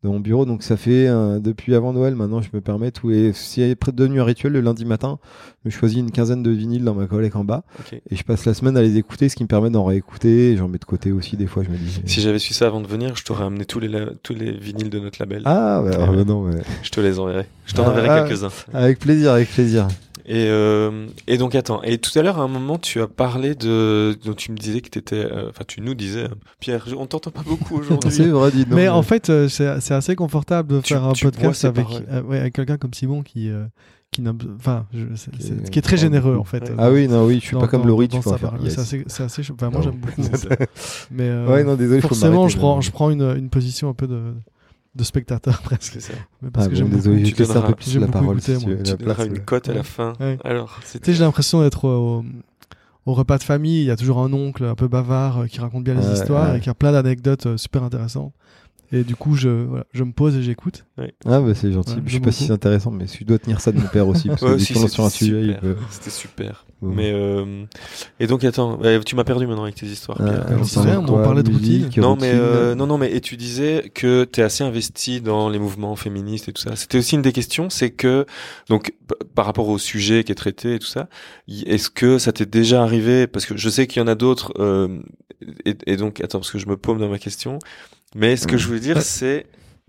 dans mon bureau. Donc ça fait euh, depuis avant Noël maintenant je me permets tout et si près de devenu un rituel le lundi matin, je choisis une quinzaine de vinyles dans ma collègue en bas et je passe la semaine à les écouter, ce qui me permet d'en réécouter. J'en mets de côté aussi des fois. Je me dis. Si j'avais su ça avant de venir, je t'aurais amené tous les tous les vinyles de notre label. Ah bah, alors, non. [LAUGHS] Je te les enverrai. Je t'en enverrai ah, quelques-uns. Avec plaisir, avec plaisir. Et, euh, et donc attends, et tout à l'heure à un moment tu as parlé de, donc tu me disais que t'étais, euh, enfin tu nous disais, Pierre, on t'entend pas beaucoup aujourd'hui. [LAUGHS] c'est vrai, dis mais, en fait euh, c'est assez confortable de faire un podcast avec, ouais, avec quelqu'un comme Simon qui qui n'a, enfin, qui, est très généreux en fait. Ah oui, non, oui, je suis pas comme Laurie, tu peux faire. C'est assez, c'est assez, enfin, moi j'aime beaucoup. [LAUGHS] mais ouais, non, désolé, forcément, je prends, je prends une, une position un peu de de spectateurs [LAUGHS] presque. Ça. Mais parce ah que j'aime désolé, je un peu plus la parole. Écouter, si tu, tu donneras une cote à la fin. Alors, tu sais, j'ai l'impression d'être au, au, repas de famille. Il y a toujours un oncle un peu bavard euh, qui raconte bien les histoires et qui a plein d'anecdotes euh, super intéressantes. Et du coup, je, voilà, je me pose et j'écoute. Ah, bah c'est gentil. je sais pas si c'est intéressant, mais je dois tenir ça de mon père aussi. Parce que si sur un sujet, C'était super. Mais euh... et donc attends, tu m'as perdu maintenant avec tes histoires. Ah, on parlait de routine. Non mais euh, non non mais et tu disais que tu es assez investi dans les mouvements féministes et tout ça. C'était aussi une des questions, c'est que donc par rapport au sujet qui est traité et tout ça, est-ce que ça t'est déjà arrivé parce que je sais qu'il y en a d'autres euh, et, et, donc attends parce que je me paume dans ma question. Mais ce que je voulais dire, c'est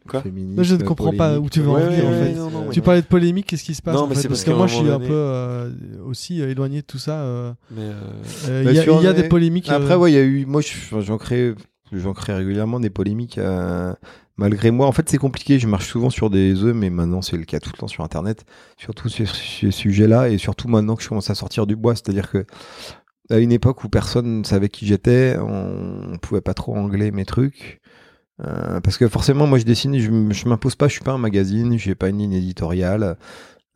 Quoi je ne comprends pas où tu veux en venir en fait. tu parlais de polémique, qu'est-ce qui se passe non, mais c'est parce, que moi je suis un peu euh, aussi euh, éloigné de tout ça. Euh. Mais il y, a, y a des polémiques. Après, ouais, il y a eu. Moi, j'en crée, j'en crée régulièrement des polémiques. malgré moi, en fait, c'est compliqué. Je marche souvent sur des œufs, mais maintenant c'est le cas tout le temps sur Internet, surtout sur ces sujets-là, et surtout maintenant que je commence à sortir du bois, c'est-à-dire que à une époque où personne ne savait qui j'étais, on, on pouvait pas trop angler mes trucs. Euh, parce que forcément, moi, je dessine, je, m'impose pas, je suis pas un magazine, j'ai pas une ligne éditoriale.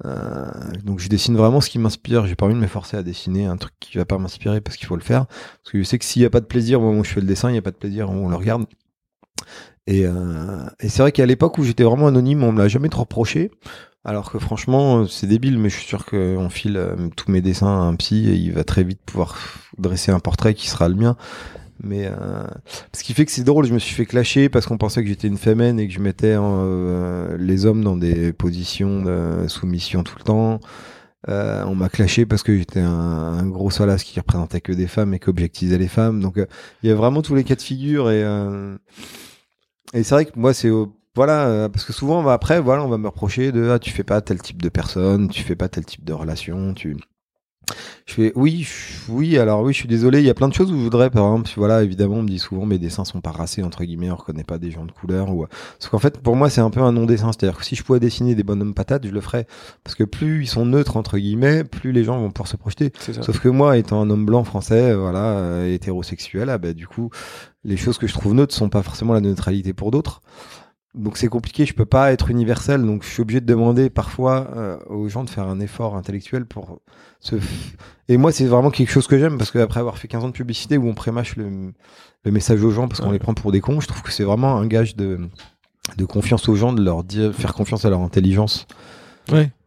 Euh, donc je dessine vraiment ce qui m'inspire. J'ai pas envie de me forcer à dessiner un truc qui va pas m'inspirer parce qu'il faut le faire. Parce que je sais que s'il y a pas de plaisir au moment où je fais le dessin, il y a pas de plaisir où on le regarde. Et, euh, et c'est vrai qu'à l'époque où j'étais vraiment anonyme, on me l'a jamais trop reproché. Alors que franchement, c'est débile, mais je suis sûr qu'on file tous mes dessins à un psy et il va très vite pouvoir dresser un portrait qui sera le mien. Mais euh, ce qui fait que c'est drôle, je me suis fait clasher parce qu'on pensait que j'étais une fémène et que je mettais euh, les hommes dans des positions de soumission tout le temps. Euh, on m'a clashé parce que j'étais un, gros solas qui représentait que des femmes et qui objectisait les femmes. Donc euh, il y a vraiment tous les cas de figure et et c'est vrai que moi c'est voilà parce que souvent bah, après voilà on va me reprocher de ah tu fais pas tel type de personne, tu fais pas tel type de relation, tu je fais oui, oui, alors oui, je suis désolé, il y a plein de choses où je voudrais, par exemple, voilà, évidemment, on me dit souvent mes dessins sont pas racés, entre guillemets, on reconnaît pas des gens de couleur, ou, parce qu'en fait, pour moi, c'est un peu un non-dessin, c'est-à-dire que si je pouvais dessiner des bonhommes patates, je le ferais, parce que plus ils sont neutres, entre guillemets, plus les gens vont pouvoir se projeter. Sauf que moi, étant un homme blanc français, voilà, euh, hétérosexuel, ah, bah, du coup, les choses que je trouve neutres sont pas forcément la neutralité pour d'autres donc c'est compliqué, je peux pas être universel, donc je suis obligé de demander parfois euh, aux gens de faire un effort intellectuel pour se. Et moi, c'est vraiment quelque chose que j'aime parce qu'après avoir fait 15 ans de publicité où on prémâche le, le message aux gens parce qu'on les prend pour des cons, je trouve que c'est vraiment un gage de, de confiance aux gens, de leur dire, faire confiance à leur intelligence.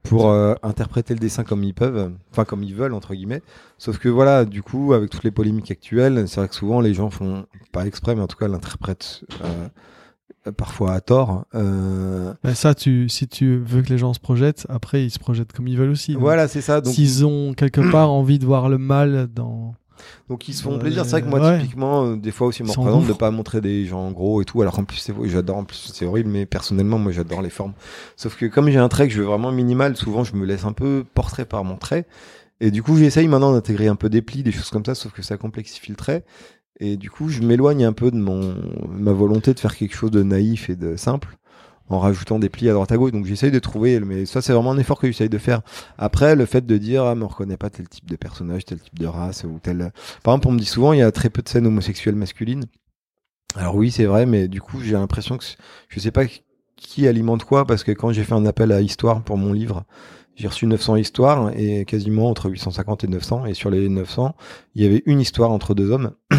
pour euh, interpréter le dessin comme ils peuvent, enfin comme ils veulent entre guillemets. Sauf que voilà, du coup, avec toutes les polémiques actuelles, c'est vrai que souvent les gens font pas exprès, mais en tout cas l'interprètent euh, parfois à tort. Euh... Mais ça, tu, si tu veux que les gens se projettent, après ils se projettent comme ils veulent aussi. Voilà, c'est ça. S'ils ont quelque part [CLEARS THROAT] envie de voir le mal dans donc ils se font plaisir. C'est vrai que moi typiquement, euh, des fois aussi, me représente de pas montrer des gens en gros et tout. Alors en plus, j'adore. En plus, c'est horrible, mais personnellement, moi, j'adore les formes. Sauf que comme j'ai un trait que je veux vraiment minimal, souvent, je me laisse un peu portrait par mon trait. Et du coup, j'essaye maintenant d'intégrer un peu des plis, des choses comme ça, sauf que ça complexifie le trait. Et du coup, je m'éloigne un peu de mon ma volonté de faire quelque chose de naïf et de simple en rajoutant des plis à droite à gauche. Donc j'essaye de trouver, mais ça c'est vraiment un effort que j'essaye de faire. Après, le fait de dire, ah, mais on reconnaît pas tel type de personnage, tel type de race ou tel. Par exemple, on me dit souvent, il y a très peu de scènes homosexuelles masculines. Alors oui, c'est vrai, mais du coup, j'ai l'impression que je sais pas qui alimente quoi, parce que quand j'ai fait un appel à histoire pour mon livre, j'ai reçu 900 histoires et quasiment entre 850 et 900. Et sur les 900, il y avait une histoire entre deux hommes. [CLEARS THROAT]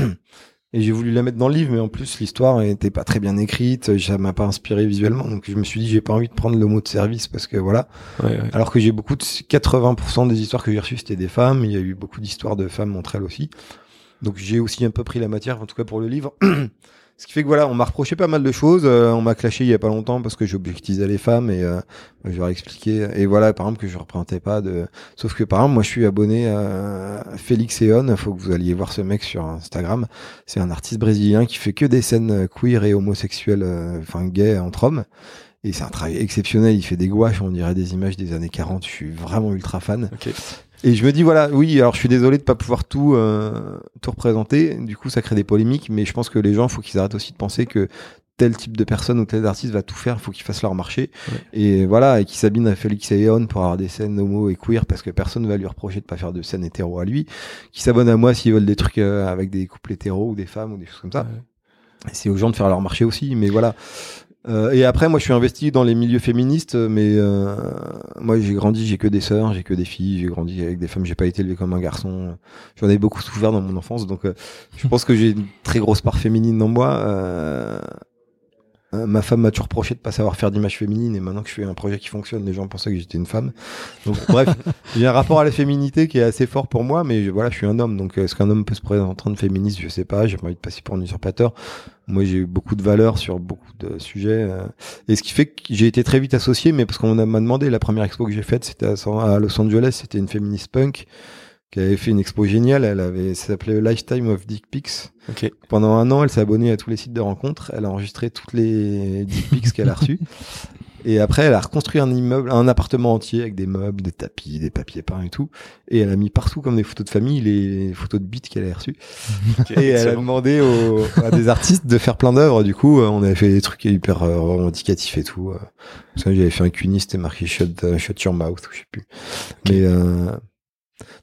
Et j'ai voulu la mettre dans le livre, mais en plus l'histoire était pas très bien écrite, ça m'a pas inspiré visuellement, donc je me suis dit j'ai pas envie de prendre le mot de service parce que voilà. Ouais, ouais. Alors que j'ai beaucoup de 80% des histoires que j'ai reçues c'était des femmes, il y a eu beaucoup d'histoires de femmes entre elles aussi. Donc j'ai aussi un peu pris la matière, en tout cas pour le livre. [CLEARS THROAT] Ce qui fait que voilà, on m'a reproché pas mal de choses. Euh, on m'a clashé il y a pas longtemps parce que j'objectivisais les femmes et euh, je leur ai expliqué. Et voilà, par exemple, que je représentais pas de. Sauf que par exemple, moi, je suis abonné à Félix Eon. Faut que vous alliez voir ce mec sur Instagram. C'est un artiste brésilien qui fait que des scènes queer et homosexuelles, euh, enfin gays entre hommes. Et c'est un travail exceptionnel. Il fait des gouaches, on dirait des images des années 40. Je suis vraiment ultra fan. Et je me dis voilà, oui, alors je suis désolé de pas pouvoir tout euh, tout représenter. Du coup, ça crée des polémiques, mais je pense que les gens, faut qu'ils arrêtent aussi de penser que tel type de personne ou tel artiste va tout faire, faut qu'ils fassent leur marché. Et voilà, et qu'ils s'abîment à Félix et Eon pour avoir des scènes homo et queer parce que personne va lui reprocher de pas faire de scènes hétéro à lui. Qui s'abonnent à moi s'ils veulent des trucs euh, avec des couples hétéros ou des femmes ou des choses comme ça. C'est aux gens de faire leur marché aussi, mais voilà. Euh, et après, moi, je suis investi dans les milieux féministes, mais euh, moi, j'ai grandi, j'ai que des sœurs, j'ai que des filles, j'ai grandi avec des femmes, j'ai pas été élevé comme un garçon. J'en ai beaucoup souffert dans mon enfance, donc euh, je pense que j'ai une très grosse part féminine dans moi. Euh, euh, ma femme m'a toujours reproché de pas savoir faire d'image féminine et maintenant que je fais un projet qui fonctionne, les gens pensaient que j'étais une femme. Donc [LAUGHS] bref, j'ai un rapport à la féminité qui est assez fort pour moi, mais voilà, je suis un homme, donc est-ce qu'un homme peut se présenter de féministe? Je sais pas. J'ai pas envie de passer pour un usurpateur. Moi, j'ai eu beaucoup de valeurs sur beaucoup de sujets, euh, et ce qui fait que j'ai été très vite associé, mais parce qu'on m'a demandé la première expo que j'ai faite, c'était à Los Angeles, c'était une féministe punk qui avait fait une expo géniale. Elle avait, ça s'appelait Lifetime of Dick Pics. Pendant un an, elle s'est abonnée à tous les sites de rencontres. Elle a enregistré toutes les Dick Pics qu'elle a reçus. [LAUGHS] Et après, elle a reconstruit un immeuble, un appartement entier avec des meubles, des tapis, des papiers peints et tout. Et elle a mis partout comme des photos de famille les photos de bites qu'elle a reçues. et elle a demandé aux, à des artistes de faire plein d'œuvres. Du coup, on avait fait des trucs hyper euh, revendicatifs et tout. Parce que j'avais fait un cuniste et marqué shut, shut your mouth, je sais plus. Mais euh,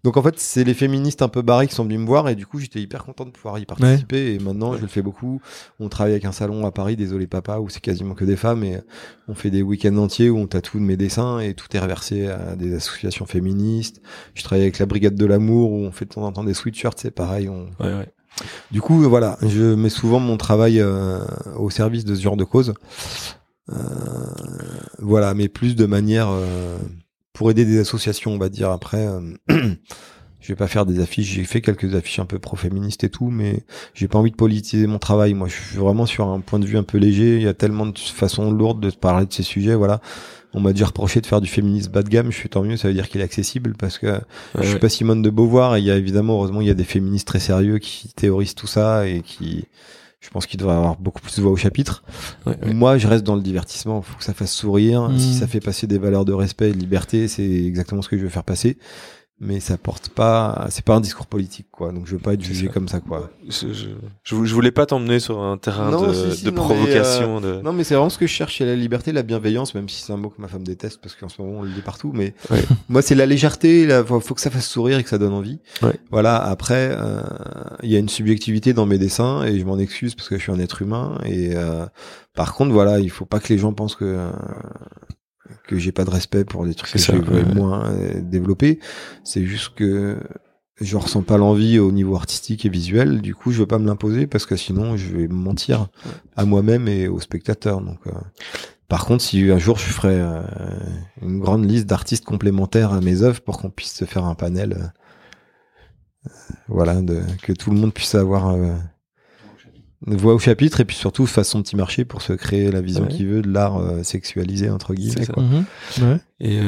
donc en fait, c'est les féministes un peu barrés qui sont venus me voir et du coup, j'étais hyper content de pouvoir y participer et maintenant, je le fais beaucoup. On travaille avec un salon à Paris, désolé papa, où c'est quasiment que des femmes et on fait des week-ends entiers où on tatoue de mes dessins et tout est reversé à des associations féministes. Je travaille avec la Brigade de l'amour où on fait de temps en temps des sweatshirts, c'est pareil. On... Ouais, ouais. Du coup, voilà, je mets souvent mon travail euh, au service de ce genre de cause. Euh, voilà, mais plus de manière euh, pour aider des associations, on va dire. Après, euh, [CLEARS THROAT] je vais pas faire des affiches. J'ai fait quelques affiches un peu pro-féministes et tout, mais j'ai pas envie de politiser mon travail. Moi, je suis vraiment sur un point de vue un peu léger. Il y a tellement de façons lourdes de parler de ces sujets. Voilà. On m'a déjà reproché de faire du féminisme bas de gamme. Je suis tant mieux. Ça veut dire qu'il est accessible parce que je suis pas Simone de Beauvoir. Et il y a évidemment, heureusement, il y a des féministes très sérieux qui théorisent tout ça et qui je pense qu'il devrait avoir beaucoup plus de voix au chapitre. Moi, je reste dans le divertissement. Il faut que ça fasse sourire. Si mmh. ça fait passer des valeurs de respect et de liberté, c'est exactement ce que je veux faire passer mais ça porte pas c'est pas un discours politique quoi. Donc je veux pas être jugé comme ça quoi. Je, je, je, voulais pas t'emmener sur un terrain de, de provocation euh, non mais c'est vraiment ce que je cherche c'est la liberté la bienveillance même si c'est un mot que ma femme déteste parce qu'en ce moment on le dit partout mais [LAUGHS] moi c'est la légèreté il faut que ça fasse sourire et que ça donne envie. Voilà après euh, il y a une subjectivité dans mes dessins et je m'en excuse parce que je suis un être humain et euh, par contre voilà il faut pas que les gens pensent que que j'ai pas de respect pour des trucs que je veux moins euh, développer. C'est juste que je ressens pas l'envie au niveau artistique et visuel. Du coup, je veux pas me l'imposer parce que sinon, je vais mentir à moi-même et aux spectateurs. Donc, euh, Par contre, si un jour je ferais euh, une grande liste d'artistes complémentaires à mes œuvres pour qu'on puisse se faire un panel, euh, voilà, de, que tout le monde puisse avoir euh, voix au chapitre et puis surtout fasse son petit marché pour se créer la vision qu'il veut de l'art sexualisé entre guillemets. Quoi. Mhm. Ouais. Et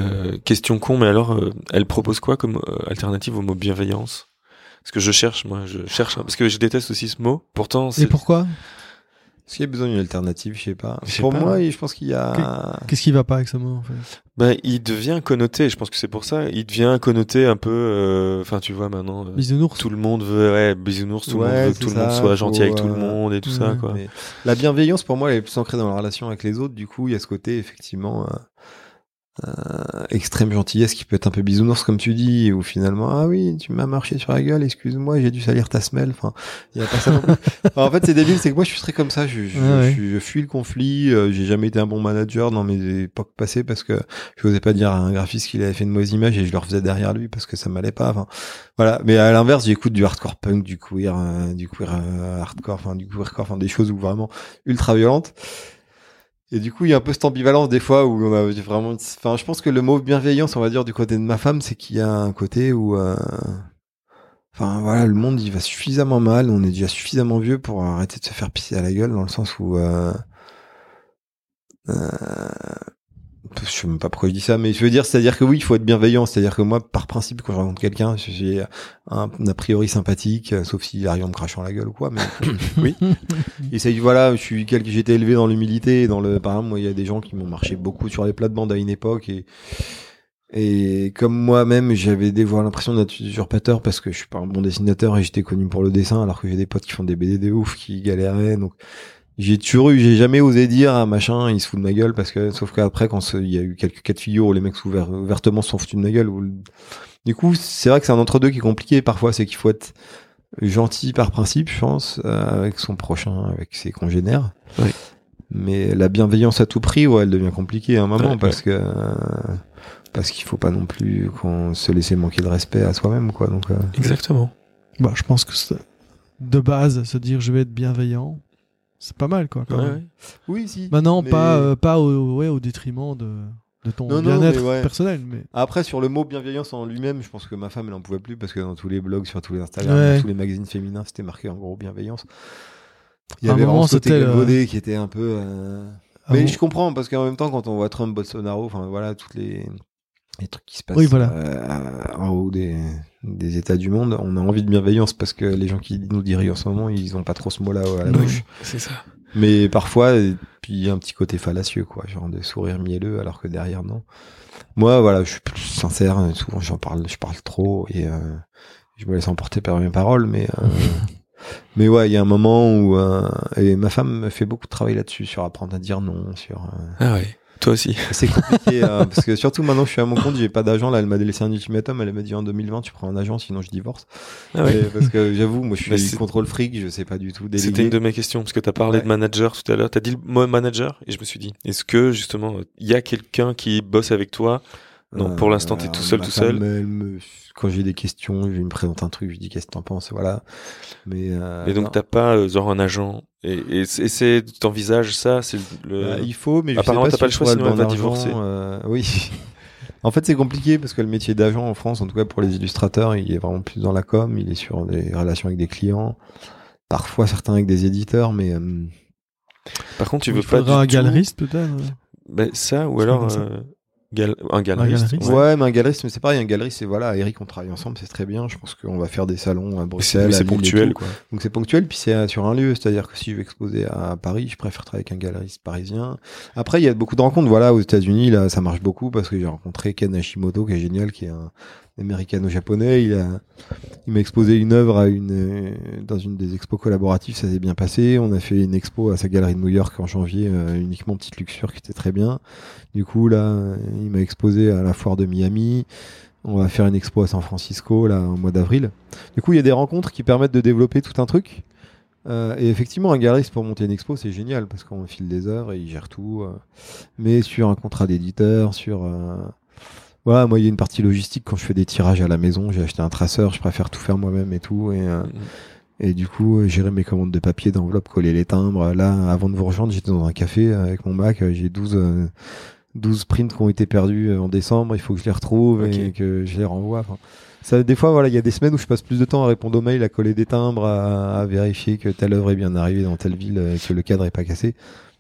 question con, mais alors, elle propose quoi comme alternative au mot bienveillance? Parce que je cherche, moi, je cherche, hein, parce que je déteste aussi ce mot. Pourtant, Et pourquoi? Est-ce qu'il y a besoin d'une alternative Je sais pas. Pour moi, je pense qu'il y a. Qu'est-ce qui va pas avec ce mot en fait? Bah, il devient connoté. Je pense que c'est pour ça. Il devient connoté un peu. euh, Enfin, tu vois maintenant. euh, Bisounours. tout le monde veut, ouais, bisounours. Tout le monde veut que tout le monde soit gentil avec tout le euh, monde et tout ça, quoi. Mais la bienveillance, pour moi, elle est plus ancrée dans la relation avec les autres. Du coup, il y a ce côté, effectivement, euh, extrême gentillesse qui peut être un peu bisounours, comme tu dis, ou finalement, ah oui, tu m'as marché sur la gueule, excuse-moi, j'ai dû salir ta semelle. Enfin, il y a pas ça non plus. [LAUGHS] Enfin, en fait, c'est débile, c'est que moi, je suis très comme ça. Je, je, ouais. je- je fuis le conflit. euh, j'ai jamais été un bon manager dans mes époques passées parce que je n'osais pas dire à un graphiste qu'il avait fait une mauvaise image et je le refaisais derrière lui parce que ça m'allait pas. Enfin, voilà. Mais à l'inverse, j'écoute du hardcore punk, du queer, euh, du queer euh, hardcore, enfin du queercore, enfin des choses où vraiment ultra violentes. Et du coup, il y a un peu cette ambivalence des fois où on a vraiment. Enfin, je pense que le mot bienveillance, on va dire du côté de ma femme, c'est qu'il y a un côté où. euh, Enfin voilà, le monde il va suffisamment mal, on est déjà suffisamment vieux pour arrêter de se faire pisser à la gueule dans le sens où euh, euh, je sais même pas pourquoi je dis ça, mais je veux dire, c'est-à-dire que oui, il faut être bienveillant. C'est-à-dire que moi, par principe, quand je rencontre quelqu'un, j'ai un, a priori sympathique, euh, sauf s'il arrive en me crachant la gueule ou quoi. Mais [LAUGHS] oui, et c'est voilà, je suis quelqu'un, j'ai été élevé dans l'humilité, dans le. Par exemple, moi, il y a des gens qui m'ont marché beaucoup sur les plates-bandes à une époque et et comme moi-même, j'avais des fois l'impression d'être usurpateur parce que je suis pas un bon dessinateur et j'étais connu pour le dessin, alors que j'ai des potes qui font des BD de ouf, qui galéraient. Donc, j'ai toujours eu, j'ai jamais osé dire à machin, il se fout de ma gueule parce que, sauf qu'après, quand il y a eu quelques cas de figure où les mecs ouver- ouvertement se sont foutus de ma gueule, où du coup, c'est vrai que c'est un entre-deux qui est compliqué parfois, c'est qu'il faut être gentil par principe, je pense, euh, avec son prochain, avec ses congénères. Oui. Mais la bienveillance à tout prix, ouais, elle devient compliquée à un moment Ouais, parce que euh, parce qu'il faut pas non plus qu'on se laisser manquer de respect à soi-même, quoi. Donc, euh, Exactement. Bah, je pense que c'est- de base, se dire je vais être bienveillant, c'est pas mal quoi. quand Ouais, même. ouais. oui, si. Maintenant, Mais- pas, euh, pas au, ouais, au détriment de, de ton bien-être personnel. Mais... Après, sur le mot bienveillance en lui-même, je pense que ma femme, elle en pouvait plus parce que dans tous les blogs, sur tous les Instagram, dans tous les magazines féminins, c'était marqué en gros bienveillance. Il y À avait vraiment ce euh, qui était un peu. euh, Ah Mais bon je comprends parce qu'en même temps, quand on voit Trump, Bolsonaro, enfin voilà, toutes les, les trucs qui se passent Oui, voilà. euh, en haut des, des États du monde, on a envie de bienveillance parce que les gens qui nous dirigent en ce moment, ils ont pas trop ce mot-là à la bouche. C'est ça. Mais parfois, et puis il y a un petit côté fallacieux, quoi, genre des sourires mielleux, alors que derrière, non. Moi, voilà, je suis plus sincère, euh, souvent j'en parle, je parle trop, et euh, je me laisse emporter par mes paroles, mais euh, [LAUGHS] mais ouais, il y a un moment où euh, et ma femme me fait beaucoup de travail là-dessus, sur apprendre à dire non, sur euh, Ah ouais. Toi aussi. [LAUGHS] c'est compliqué, hein, [LAUGHS] parce que surtout maintenant que je suis à mon compte, j'ai pas d'agent, là, elle m'a laissé un ultimatum, elle m'a dit en 2020, tu prends un agent, sinon je divorce. Ah ouais. Parce que j'avoue, moi je suis c'est- contrôle fric, je sais pas du tout C'était une de mes questions parce que t'as parlé Ouais. de manager tout à l'heure. T'as dit le mot manager et je me suis dit, est-ce que justement il y a quelqu'un qui bosse avec toi Non, pour l'instant, t'es tout seul, tout seul. me- Quand j'ai des questions, je me présente un truc, je dis qu'est-ce que t'en penses, voilà. Mais, euh, Mais donc t'as pas euh, genre un agent et, et, c'est- et c'est t'envisages ça c'est le Bah, il faut, mais je Apparemment, t'as pas, pas si le choix, sinon elle va divorcer. euh, oui. [LAUGHS] en fait, c'est compliqué parce que le métier d'agent en France, en tout cas pour les illustrateurs, il est vraiment plus dans la com, il est sur des relations avec des clients, parfois certains avec des éditeurs, mais euh, Par contre, tu veux pas un du tout- galeriste peut-être. Ben, ça ou alors euh, gal- un galeriste. galeriste. ouais. mais un galeriste, mais c'est pareil, un galeriste, c'est voilà, Eric, on travaille ensemble, c'est très bien. Je pense qu'on va faire des salons à Bruxelles, C'est ponctuel tout. quoi. Donc c'est ponctuel, puis c'est euh, sur un lieu, c'est-à-dire que si je vais exposer à Paris, je préfère travailler avec un galeriste parisien. Après, il y a beaucoup de rencontres, voilà, aux États-Unis, là, ça marche beaucoup parce que j'ai rencontré Ken Hashimoto, qui est génial, qui est un américano-japonais. Il a, il m'a exposé une œuvre à une, euh, dans une des expos collaboratives, ça s'est bien passé. On a fait une expo à sa galerie de New York en janvier, euh, uniquement petite luxure, qui était très bien. Du coup, là, il m'a exposé à la foire de Miami. On va faire une expo à San Francisco, là, au mois d'avril. Du coup, il y a des rencontres qui permettent de développer tout un truc. Euh, et effectivement, un galeriste pour monter une expo, c'est génial parce qu'on file des heures et il gère tout. euh. mais sur un contrat d'éditeur, sur. euh, Voilà, moi, il y a une partie logistique quand je fais des tirages à la maison. J'ai acheté un traceur, je préfère tout faire moi-même et tout. Et, euh, Et du coup, gérer mes commandes de papier, d'enveloppe, coller les timbres. Là, avant de vous rejoindre, j'étais dans un café avec mon Mac. J'ai 12, 12 prints qui ont été perdus en décembre. Il faut que je les retrouve et que je les renvoie. ça, des fois, voilà, il y a des semaines où je passe plus de temps à répondre aux mails, à coller des timbres, à, à vérifier que telle œuvre est bien arrivée dans telle ville, que le cadre est pas cassé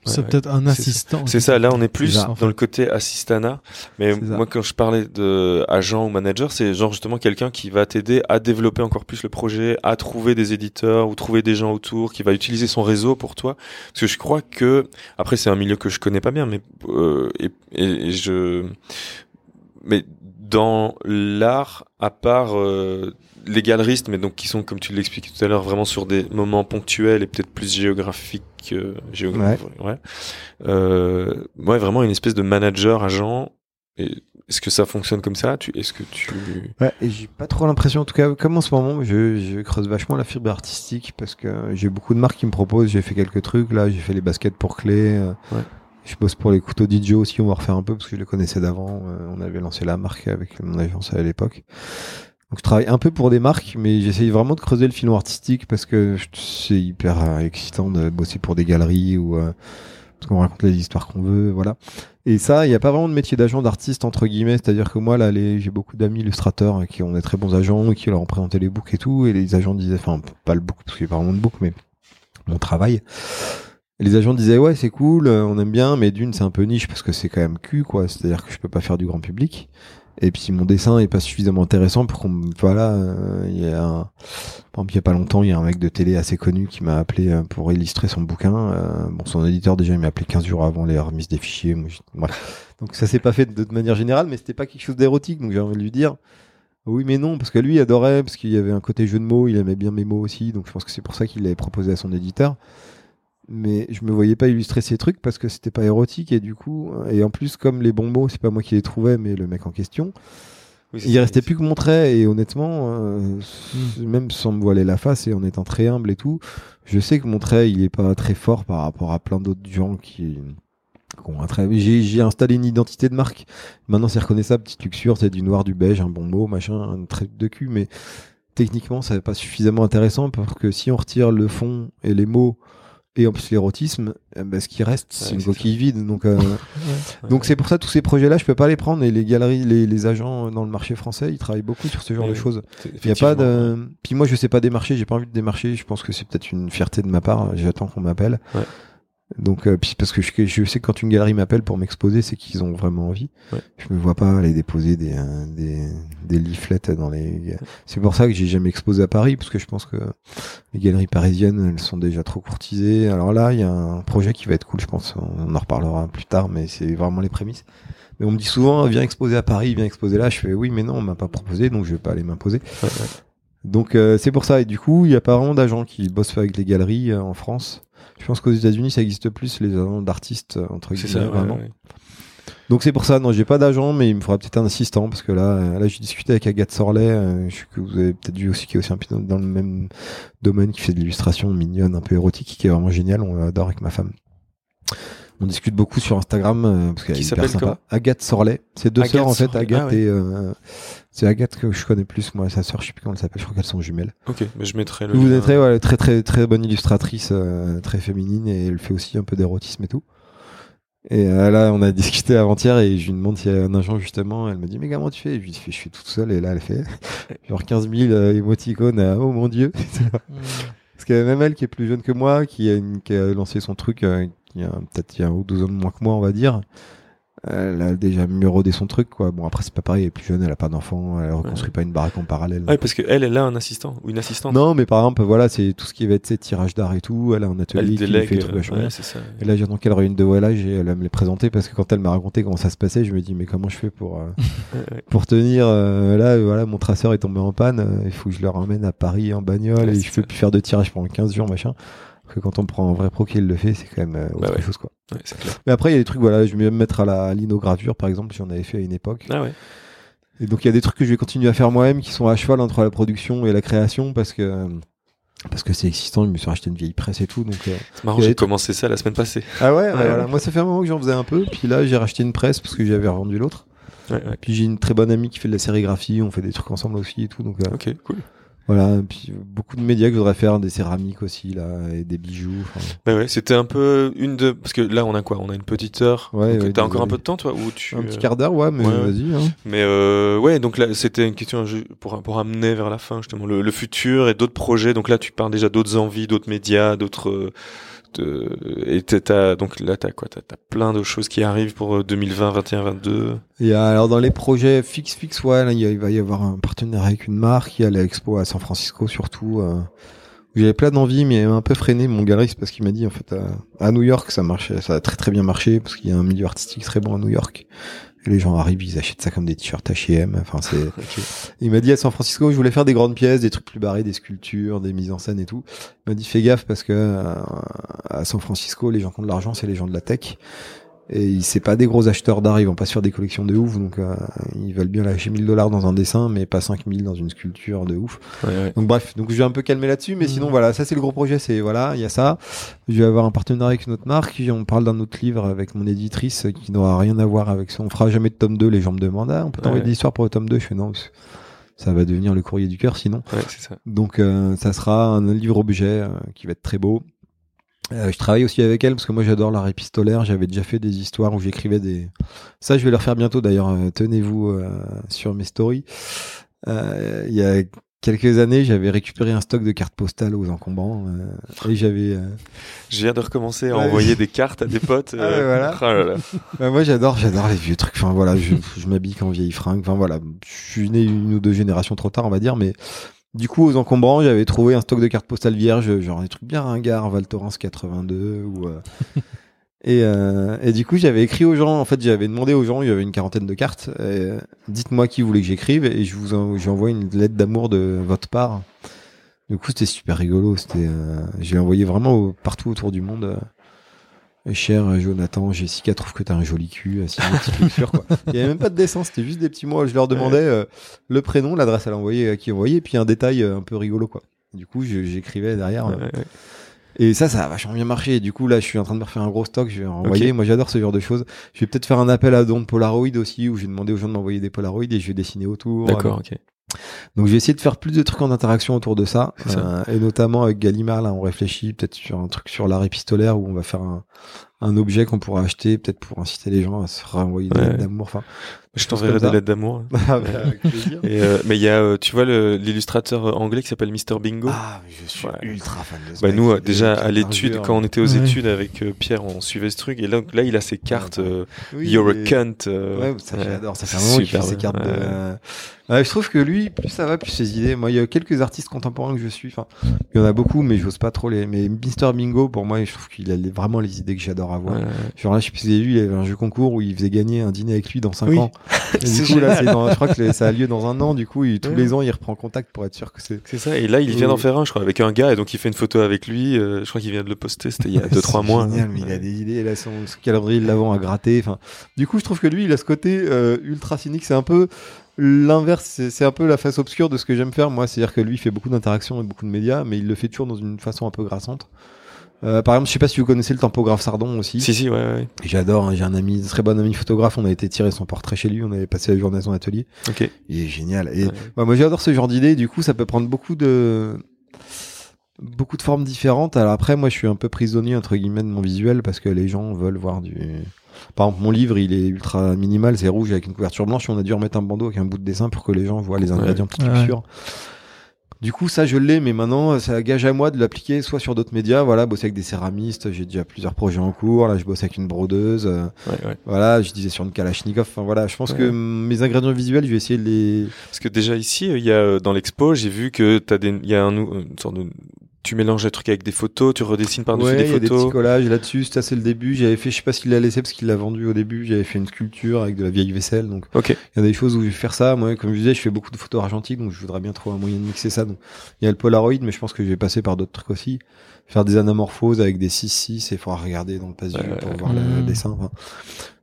c'est peut-être un assistant. C'est ça. Là, on est plus dans le côté assistana. Mais moi, quand je parlais de agent ou manager, c'est genre justement quelqu'un qui va t'aider à développer encore plus le projet, à trouver des éditeurs ou trouver des gens autour, qui va utiliser son réseau pour toi. Parce que je crois que après, c'est un milieu que je connais pas bien, mais euh, et, et, je, mais dans l'art, à part euh, les galeristes, mais donc qui sont, comme tu l'expliquais tout à l'heure, vraiment sur des moments ponctuels et peut-être plus géographiques, euh, géographiques ouais. Euh, ouais. vraiment une espèce de manager agent. Est-ce que ça fonctionne comme ça? Tu, Est-ce que tu Ouais, et j'ai pas trop l'impression, en tout cas, comme en ce moment, je, je creuse vachement la fibre artistique parce que j'ai beaucoup de marques qui me proposent. J'ai fait quelques trucs là, j'ai fait les baskets pour clé. Euh, ouais. Je bosse pour les couteaux DJ aussi, on va refaire un peu parce que je les connaissais d'avant. Euh, on avait lancé la marque avec mon agence à l'époque. Donc je travaille un peu pour des marques, mais j'essaye vraiment de creuser le filon artistique parce que c'est hyper euh, excitant de bosser pour des galeries ou euh, parce qu'on raconte les histoires qu'on veut, voilà. Et ça, il n'y a pas vraiment de métier d'agent d'artiste entre guillemets, c'est-à-dire que moi là, j'ai beaucoup d'amis illustrateurs qui ont des très bons agents et qui leur ont présenté les books et tout, et les agents disaient, enfin pas le book parce qu'il n'y a pas vraiment de book, mais mon travail. les agents disaient ouais c'est cool, on aime bien, mais d'une c'est un peu niche parce que c'est quand même cul quoi, c'est-à-dire que je peux pas faire du grand public. Et puis mon dessin est pas suffisamment intéressant pour qu'on voilà, euh, il y a un, il y a pas longtemps, il y a un mec de télé assez connu qui m'a appelé euh, pour illustrer son bouquin. Euh, bon, son éditeur déjà il m'a appelé 15 jours avant les remises des fichiers. voilà. Donc ça s'est pas fait de, manière générale, mais c'était pas quelque chose d'érotique. Donc j'ai envie de lui dire oui mais non parce que lui il adorait parce qu'il y avait un côté jeu de mots, il aimait bien mes mots aussi. Donc je pense que c'est pour ça qu'il l'avait proposé à son éditeur mais je me voyais pas illustrer ces trucs parce que c'était pas érotique et du coup et en plus comme les bons mots c'est pas moi qui les trouvais mais le mec en question il restait plus que mon trait et honnêtement euh, hmm. même sans me voiler la face et en étant très humble et tout je sais que mon trait il est pas très fort par rapport à plein d'autres gens qui ont un trait j'ai installé une identité de marque maintenant c'est reconnaissable petite luxure c'est du noir du beige un bon mot machin un trait de cul mais techniquement ça n'est pas suffisamment intéressant parce que si on retire le fond et les mots et en plus l'érotisme eh ben, ce qui reste c'est une coquille vide. Donc euh, [LAUGHS] donc c'est pour ça tous ces projets là je peux pas les prendre. Et les galeries les, les agents dans le marché français ils travaillent beaucoup sur ce genre de choses. il y a pas de puis moi je sais pas démarcher j'ai pas envie de démarcher. Je pense que c'est peut-être une fierté de ma part. J'attends qu'on m'appelle donc, euh, puis parce que je, je, sais que quand une galerie m'appelle pour m'exposer, c'est qu'ils ont vraiment envie. Ouais. Je me vois pas aller déposer des, euh, des, des leaflets dans les. C'est pour ça que j'ai jamais exposé à Paris, parce que je pense que les galeries parisiennes, elles sont déjà trop courtisées. Alors là, il y a un projet qui va être cool, je pense. On en reparlera plus tard, mais c'est vraiment les prémices. Mais on me dit souvent, viens exposer à Paris, viens exposer là. Je fais oui, mais non, on m'a pas proposé, donc je vais pas aller m'imposer. donc euh, c'est pour ça. Et du coup, il y a pas vraiment d'agents qui bossent avec les galeries en France. Je pense qu'aux États-Unis, ça existe plus les agents d'artistes euh, entre guillemets. Ça, vraiment. Donc c'est pour ça, non, j'ai pas d'agent, mais il me faudra peut-être un assistant parce que là, euh, là, j'ai discuté avec Agathe Sorlet, euh, je, que vous avez peut-être vu aussi, qui est aussi un peu dans le même domaine, qui fait de l'illustration mignonne, un peu érotique, qui est vraiment génial. On l'adore avec ma femme. On discute beaucoup sur Instagram euh, parce qu'elle est hyper sympa. Agathe Sorlet, c'est deux sœurs en fait, Agathe ah et euh, c'est Agathe que je connais plus moi, sa sœur, je sais plus comment elle s'appelle, je crois qu'elles sont jumelles. Ok, mais je mettrai le. Vous mettrez ouais, très très très bonne illustratrice, euh, très féminine et elle fait aussi un peu d'érotisme et tout. Et là, on a [LAUGHS] discuté avant-hier et je lui demande s'il y a un agent justement. Elle me dit, mais comment tu fais? Je lui dis, je suis toute seule et là, elle fait [LAUGHS] genre 15 000 émoticônes. oh mon dieu [LAUGHS] Parce que même elle qui est plus jeune que moi, qui a, qui lancé son truc, il y a peut-être il y a un ou deux ans de moins que moi, on va dire elle a déjà mieux rodé son truc quoi. Bon après c'est pas pareil elle est plus jeune elle a pas d'enfant elle reconstruit pas une baraque en parallèle. Ouais parce que elle elle a un assistant ou une assistante. Non mais par exemple voilà c'est tout ce qui va être tirage d'art et tout. Elle a un atelier qui fait des trucs. ouais, ça. et là j'attends qu'elle réunisse de voilage et elle va me les présenter parce que quand elle m'a raconté comment ça se passait je me dis mais comment je fais pour euh, [LAUGHS] pour tenir euh, là voilà mon traceur est tombé en panne euh, il faut que je le ramène à Paris en bagnole et je peux plus faire de tirage pendant 15 jours machin que quand on prend un vrai pro qui le fait, c'est quand même euh, autre bah chose quoi. Mais après il y a des trucs voilà, je vais me mettre à la linogravure par exemple, j'en avais fait à une époque. Ah ouais. Et donc il y a des trucs que je vais continuer à faire moi-même qui sont à cheval entre la production et la création parce que parce que c'est existant, je me suis racheté une vieille presse et tout donc euh, C'est marrant, j'ai commencé ça la semaine passée. Ah ouais, voilà. moi ça fait un moment que j'en faisais un peu, puis là j'ai racheté une presse parce que j'avais revendu l'autre. Puis j'ai une très bonne amie qui fait de la sérigraphie, on fait des trucs ensemble aussi et tout donc euh, OK, cool. Voilà, puis beaucoup de médias que je voudrais faire, des céramiques aussi là, et des bijoux. Bah ouais, c'était un peu une de parce que là on a quoi? On a une petite heure. Ouais. ouais T'as encore un peu de temps toi ou tu Un petit quart d'heure, ouais, mais vas-y. Hein. Mais euh, ouais, donc là c'était une question pour pour amener vers la fin justement le, le futur et d'autres projets. Donc là tu parles déjà d'autres envies, d'autres médias, d'autres et t'as donc là t'as quoi? T'as as plein de choses qui arrivent pour 2020 21 22 et alors dans les projets fix fix ouais là, il, va y avoir un partenariat avec une marque. Il y a l'expo à San Francisco surtout euh, j'avais plein d'envie mais un peu freiné mon galeriste parce qu'il m'a dit en fait à, New York ça marchait ça a très très bien marché parce qu'il y a un milieu artistique très bon à New York les gens arrivent, ils achètent ça comme des t-shirts H&M. Enfin, c'est. [LAUGHS] Il m'a dit à San Francisco, je voulais faire des grandes pièces, des trucs plus barrés, des sculptures, des mises en scène et tout. Il m'a dit fais gaffe parce que euh, à San Francisco, les gens qui ont de l'argent, c'est les gens de la tech. Et c'est pas des gros acheteurs d'art, ils vont pas se faire des collections de ouf, donc euh, ils veulent bien lâcher 1000 dollars dans un dessin, mais pas 5000 dans une sculpture de ouf. Donc bref, donc je vais un peu calmer là-dessus, mais mmh. sinon voilà, ça c'est le gros projet, c'est voilà, il y a ça. Je vais avoir un partenariat avec une autre marque, on parle d'un autre livre avec mon éditrice qui n'aura rien à voir avec ça. On fera jamais de tome 2, les gens me demandent, ah, on peut t'envoyer des histoires pour le tome 2, je fais non, ça va devenir le courrier du cœur sinon. Ça. Donc euh, ça sera un livre objet euh, qui va être très beau euh, je travaille aussi avec elle parce que moi j'adore l'art épistolaire. J'avais déjà fait des histoires où j'écrivais des. Ça, je vais le refaire bientôt d'ailleurs. Euh, tenez-vous euh, sur mes stories. Il y a quelques années, j'avais récupéré un stock de cartes postales aux encombrants et j'avais. Je viens de recommencer à envoyer des cartes à des potes. [LAUGHS] Ah voilà. [LAUGHS] Oh bah, moi, j'adore, j'adore les vieux trucs. Enfin voilà, je, je m'habille qu'en vieille fringue. Enfin voilà, je suis né une ou deux générations trop tard, on va dire, mais du coup, aux encombrants, j'avais trouvé un stock de cartes postales vierges, genre des trucs bien ringards, Val Thorens 82 ou. Euh... [LAUGHS] et, euh, et du coup, j'avais écrit aux gens. En fait, j'avais demandé aux gens. Il y avait une quarantaine de cartes. Euh, dites-moi qui voulait que j'écrive et je vous en... j'envoie une lettre d'amour de votre part. Du coup, c'était super rigolo. C'était, j'ai envoyé vraiment partout autour du monde. Cher Jonathan, Jessica trouve que t'as un joli cul, quoi. [LAUGHS] Il y avait même pas de dessin, c'était juste des petits mots. Je leur demandais euh, le prénom, l'adresse à l'envoyer, à qui envoyer, et puis un détail euh, un peu rigolo, quoi. Du coup, j'écrivais derrière. Euh, et ça, ça a vachement bien marché. Et du coup, là, je suis en train de me refaire un gros stock. Je vais envoyer. Moi, j'adore ce genre de choses. Je vais peut-être faire un appel à don de Polaroid aussi, où j'ai demandé aux gens de m'envoyer des Polaroid et je vais dessiner autour. D'accord, ok. Donc je vais essayer de faire plus de trucs en interaction autour de ça, euh, et notamment avec Gallimard là on réfléchit peut-être sur un truc sur l'art épistolaire où on va faire un, un objet qu'on pourra acheter peut-être pour inciter les gens à se renvoyer des lettres d'amour. Enfin, je t'enverrai des lettres d'amour. [LAUGHS] Ah, bah, [LAUGHS] euh, mais il y a, euh, tu vois, l'illustrateur anglais qui s'appelle Mr Bingo. Ah, je suis ultra fan de ça. Bah, nous, déjà à l'étude, quand on était aux études avec Pierre, on suivait ce truc. Et là, là il a ses cartes. You're a cunt. ouais, ça j'adore. Ça fait un moment qu'il fait ses cartes. De... je trouve que lui, plus ça va, plus ses idées. Moi, il y a quelques artistes contemporains que je suis. Enfin, il y en a beaucoup, mais j'ose pas trop les. Mais Mr Bingo, pour moi, je trouve qu'il a vraiment les idées que j'adore avoir. Genre là, je sais plus si vous avez vu, il y avait un jeu concours où il faisait gagner un dîner avec lui dans 5 ans. [LAUGHS] Et du coup, là, dans, je crois que ça a lieu dans un an. Du coup, tous les ans, il reprend contact pour être sûr que c'est. C'est ça. Et là, il vient d'en faire un, je crois, avec un gars. Et donc, il fait une photo avec lui. Euh, je crois qu'il vient de le poster. C'était il y a 2-3 [LAUGHS] mois. Génial, mais il a des idées. Là, son, calendrier de l'avant à gratter. Enfin, du coup, je trouve que lui, il a ce côté euh, ultra cynique. C'est un peu l'inverse, c'est un peu la face obscure de ce que j'aime faire moi. C'est-à-dire que lui il fait beaucoup d'interactions avec beaucoup de médias, mais il le fait toujours dans une façon un peu grassante. Euh, par exemple, je sais pas si vous connaissez le tampographe Sardon aussi. Si, si, ouais, ouais. J'adore, hein, j'ai un ami, très bon ami photographe, on a été tirer son portrait chez lui, on avait passé la journée à son atelier. Ok. Il est génial. Et bah, moi j'adore ce genre d'idée, du coup ça peut prendre beaucoup de beaucoup de formes différentes. Alors après, moi je suis un peu prisonnier entre guillemets de mon visuel parce que les gens veulent voir du... Par exemple, mon livre, il est ultra minimal, c'est rouge avec une couverture blanche. On a dû remettre un bandeau avec un bout de dessin pour que les gens voient les ingrédients tout ouais. Du coup, ça, je l'ai, mais maintenant, ça gage à moi de l'appliquer soit sur d'autres médias. Voilà, bosser avec des céramistes. J'ai déjà plusieurs projets en cours. Là, je bosse avec une brodeuse. Ouais, ouais. Voilà, je disais sur une Kalachnikov. Enfin, voilà, je pense que mes ingrédients visuels, je vais essayer de les. Parce que déjà ici, il y a dans l'expo, j'ai vu que t'as des, il y a un, une sorte de tu mélanges les trucs avec des photos, tu redessines par-dessus des photos. Il y a des petits collages là-dessus. Ça, c'est le début. J'avais fait, je sais pas s'il l'a laissé parce qu'il l'a vendu au début. J'avais fait une sculpture avec de la vieille vaisselle. Donc. Il y a des choses où je vais faire ça. Moi, comme je disais, je fais beaucoup de photos argentiques, donc je voudrais bien trouver un moyen de mixer ça. Donc, il y a le Polaroid, mais je pense que je vais passer par d'autres trucs aussi. Faire des anamorphoses avec des 6-6 et faudra regarder dans le passe ouais, pour voir le mmh. dessin. Enfin,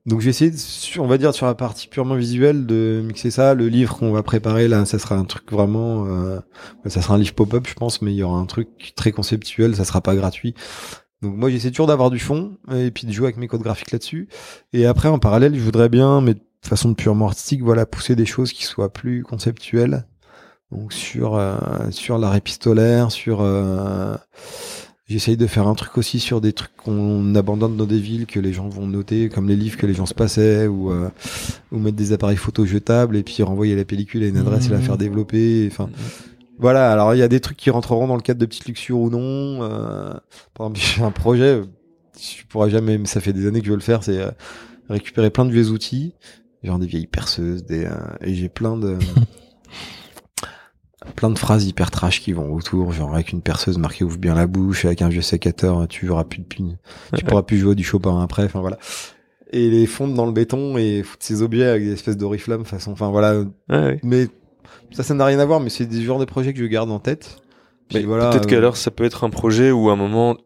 donc je vais essayer, de, on va dire sur la partie purement visuelle, de mixer ça. Le livre qu'on va préparer là, ça sera un truc vraiment, euh, ça sera un livre pop-up, je pense, mais il y aura un truc très conceptuel. Ça sera pas gratuit. Donc moi j'essaie toujours d'avoir du fond et puis de jouer avec mes codes graphiques là-dessus. Et après en parallèle, je voudrais bien, mais de façon purement artistique, voilà, pousser des choses qui soient plus conceptuelles Donc sur sur l'arrêt épistolaire, sur J'essaye de faire un truc aussi sur des trucs qu'on abandonne dans des villes que les gens vont noter, comme les livres que les gens se passaient, ou, euh, ou mettre des appareils photo jetables et puis renvoyer la pellicule à une adresse et la faire mmh. développer. Enfin, mmh. voilà. Alors il y a des trucs qui rentreront dans le cadre de petites luxures ou non. Euh, par exemple, [LAUGHS] j'ai un projet, je pourrais jamais, mais ça fait des années que je veux le faire, c'est euh, récupérer plein de vieux outils, genre des vieilles perceuses, des euh, et j'ai plein de [LAUGHS] plein de phrases hyper trash qui vont autour, genre avec une perceuse marquée ouvre bien la bouche, avec un vieux sécateur, tu auras plus de pune, tu [LAUGHS] pourras plus jouer du Chopin après, enfin voilà. Et les fondre dans le béton et foutre ces objets avec des espèces d'oriflammes façon, enfin voilà. Mais ça, ça n'a rien à voir, mais c'est des genres de projets que je garde en tête. Voilà. Peut-être qu'alors ça peut être un projet ou un moment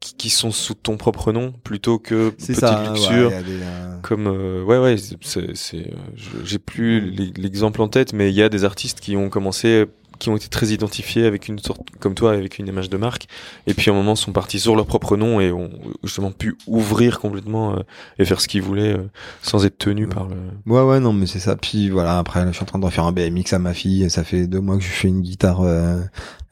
qui, sont sous ton propre nom plutôt que petite ça, luxure euh, comme euh, ouais ouais c'est c'est euh, j'ai plus l'exemple en tête mais il y a des artistes qui ont commencé qui ont été très identifiés avec une sorte, comme toi, avec une image de marque, et puis à un moment sont partis sur leur propre nom et ont justement pu ouvrir complètement euh, et faire ce qu'ils voulaient euh, sans être tenus par le. Ouais, ouais, non, mais c'est ça. Puis voilà, après, je suis en train de refaire un BMX à ma fille, et ça fait deux mois que je fais une guitare euh,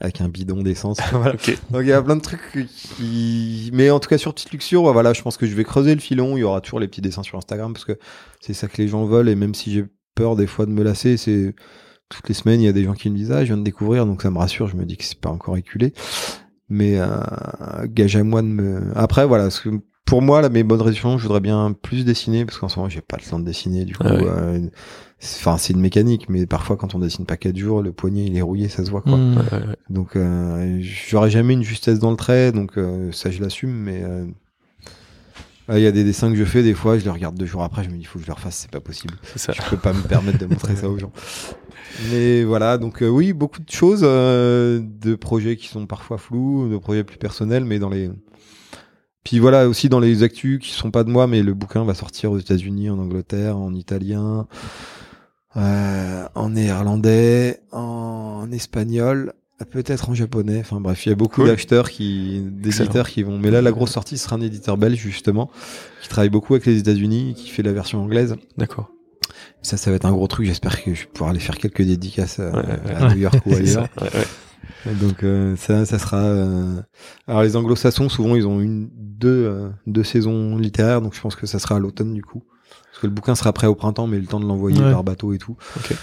avec un bidon d'essence. [LAUGHS] voilà. Donc il y a plein de trucs qui, mais en tout cas sur petite luxure, voilà, je pense que je vais creuser le filon. Il y aura toujours les petits dessins sur Instagram parce que c'est ça que les gens veulent, et même si j'ai peur des fois de me lasser, c'est toutes les semaines, il y a des gens qui me disent ah, je viens de découvrir, donc ça me rassure. Je me dis que c'est pas encore éculé, mais euh, gage à moi de me. Après, voilà, parce que pour moi, là, mes bonnes résolutions, je voudrais bien plus dessiner parce qu'en ce moment, j'ai pas le temps de dessiner. Du coup, ah euh, enfin, c'est une mécanique, mais parfois, quand on dessine pas quatre jours, le poignet il est rouillé, ça se voit quoi. Mmh. donc, euh, j'aurais jamais une justesse dans le trait, donc euh, ça, je l'assume, mais ah, il y a des dessins que je fais des fois, je les regarde deux jours après, je me dis il faut que je les refasse, c'est pas possible. Ça. Je peux pas me permettre de montrer ça aux gens. [LAUGHS] Mais voilà, donc euh, oui, beaucoup de choses, euh, de projets qui sont parfois flous, de projets plus personnels, mais dans les. Puis voilà aussi dans les actus qui sont pas de moi, mais le bouquin va sortir aux États-Unis, en Angleterre, en italien, euh, en néerlandais, en espagnol Peut-être en japonais. Enfin bref, il y a beaucoup d'acheteurs qui, d'éditeurs qui vont. Mais là, la grosse sortie sera un éditeur belge justement, qui travaille beaucoup avec les États-Unis, qui fait la version anglaise. D'accord. Ça, ça va être un gros truc. J'espère que je pourrai aller faire quelques dédicaces à, New York ou [LAUGHS] ailleurs. Donc euh, ça, ça sera. Euh, alors les Anglo-Saxons, souvent, ils ont une, deux, euh, deux saisons littéraires, donc je pense que ça sera à l'automne du coup, parce que le bouquin sera prêt au printemps, mais le temps de l'envoyer par bateau et tout. Okay.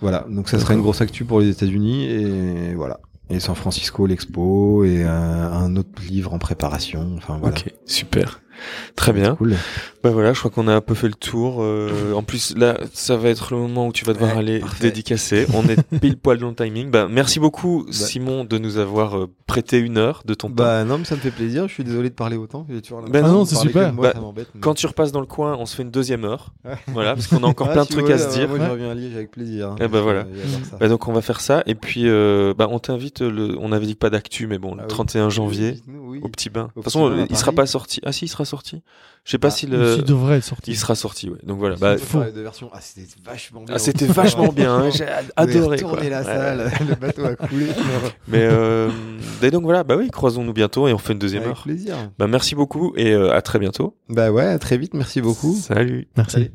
Voilà, donc ça sera une grosse actu pour les États-Unis et voilà. Et San Francisco, l'expo et un autre livre en préparation. Enfin voilà. Ok, super. Très bien. Cool. Bah voilà, je crois qu'on a un peu fait le tour. Euh, en plus, là, ça va être le moment où tu vas devoir aller dédicacer. On est [LAUGHS] pile poil dans le timing. Bah, merci beaucoup, bah. Simon, de nous avoir euh, prêté une heure de ton bah, temps. Bah non, mais ça me fait plaisir. Je suis désolé de parler autant. Bah non, c'est super. Moi, bah, Quand tu repasses dans le coin, on se fait une deuxième heure. voilà, parce qu'on a [LAUGHS] encore ah, plein de trucs à se dire. Moi, je reviens à Liège avec plaisir. Hein. Et eh bah voilà. Bah, donc on va faire ça. Et puis, euh, bah on t'invite. Le... On avait dit pas d'actu, mais bon, le 31 ah janvier, au petit bain. De toute façon, il sera pas sorti. Ah si, il sera sorti. Je sais pas si le. Il devrait être sorti. Il sera sorti, ouais. Donc voilà. Bah, de version. Ah, c'était vachement bien. Ah, c'était vachement bien. Hein. J'ai adoré. Tourner la salle, [LAUGHS] le bateau a coulé. [LAUGHS] Mais euh... et donc voilà, bah oui, croisons-nous bientôt et on fait une deuxième Avec heure. plaisir. Bah merci beaucoup et euh, à très bientôt. Bah ouais, à très vite. Merci beaucoup. Salut. Merci.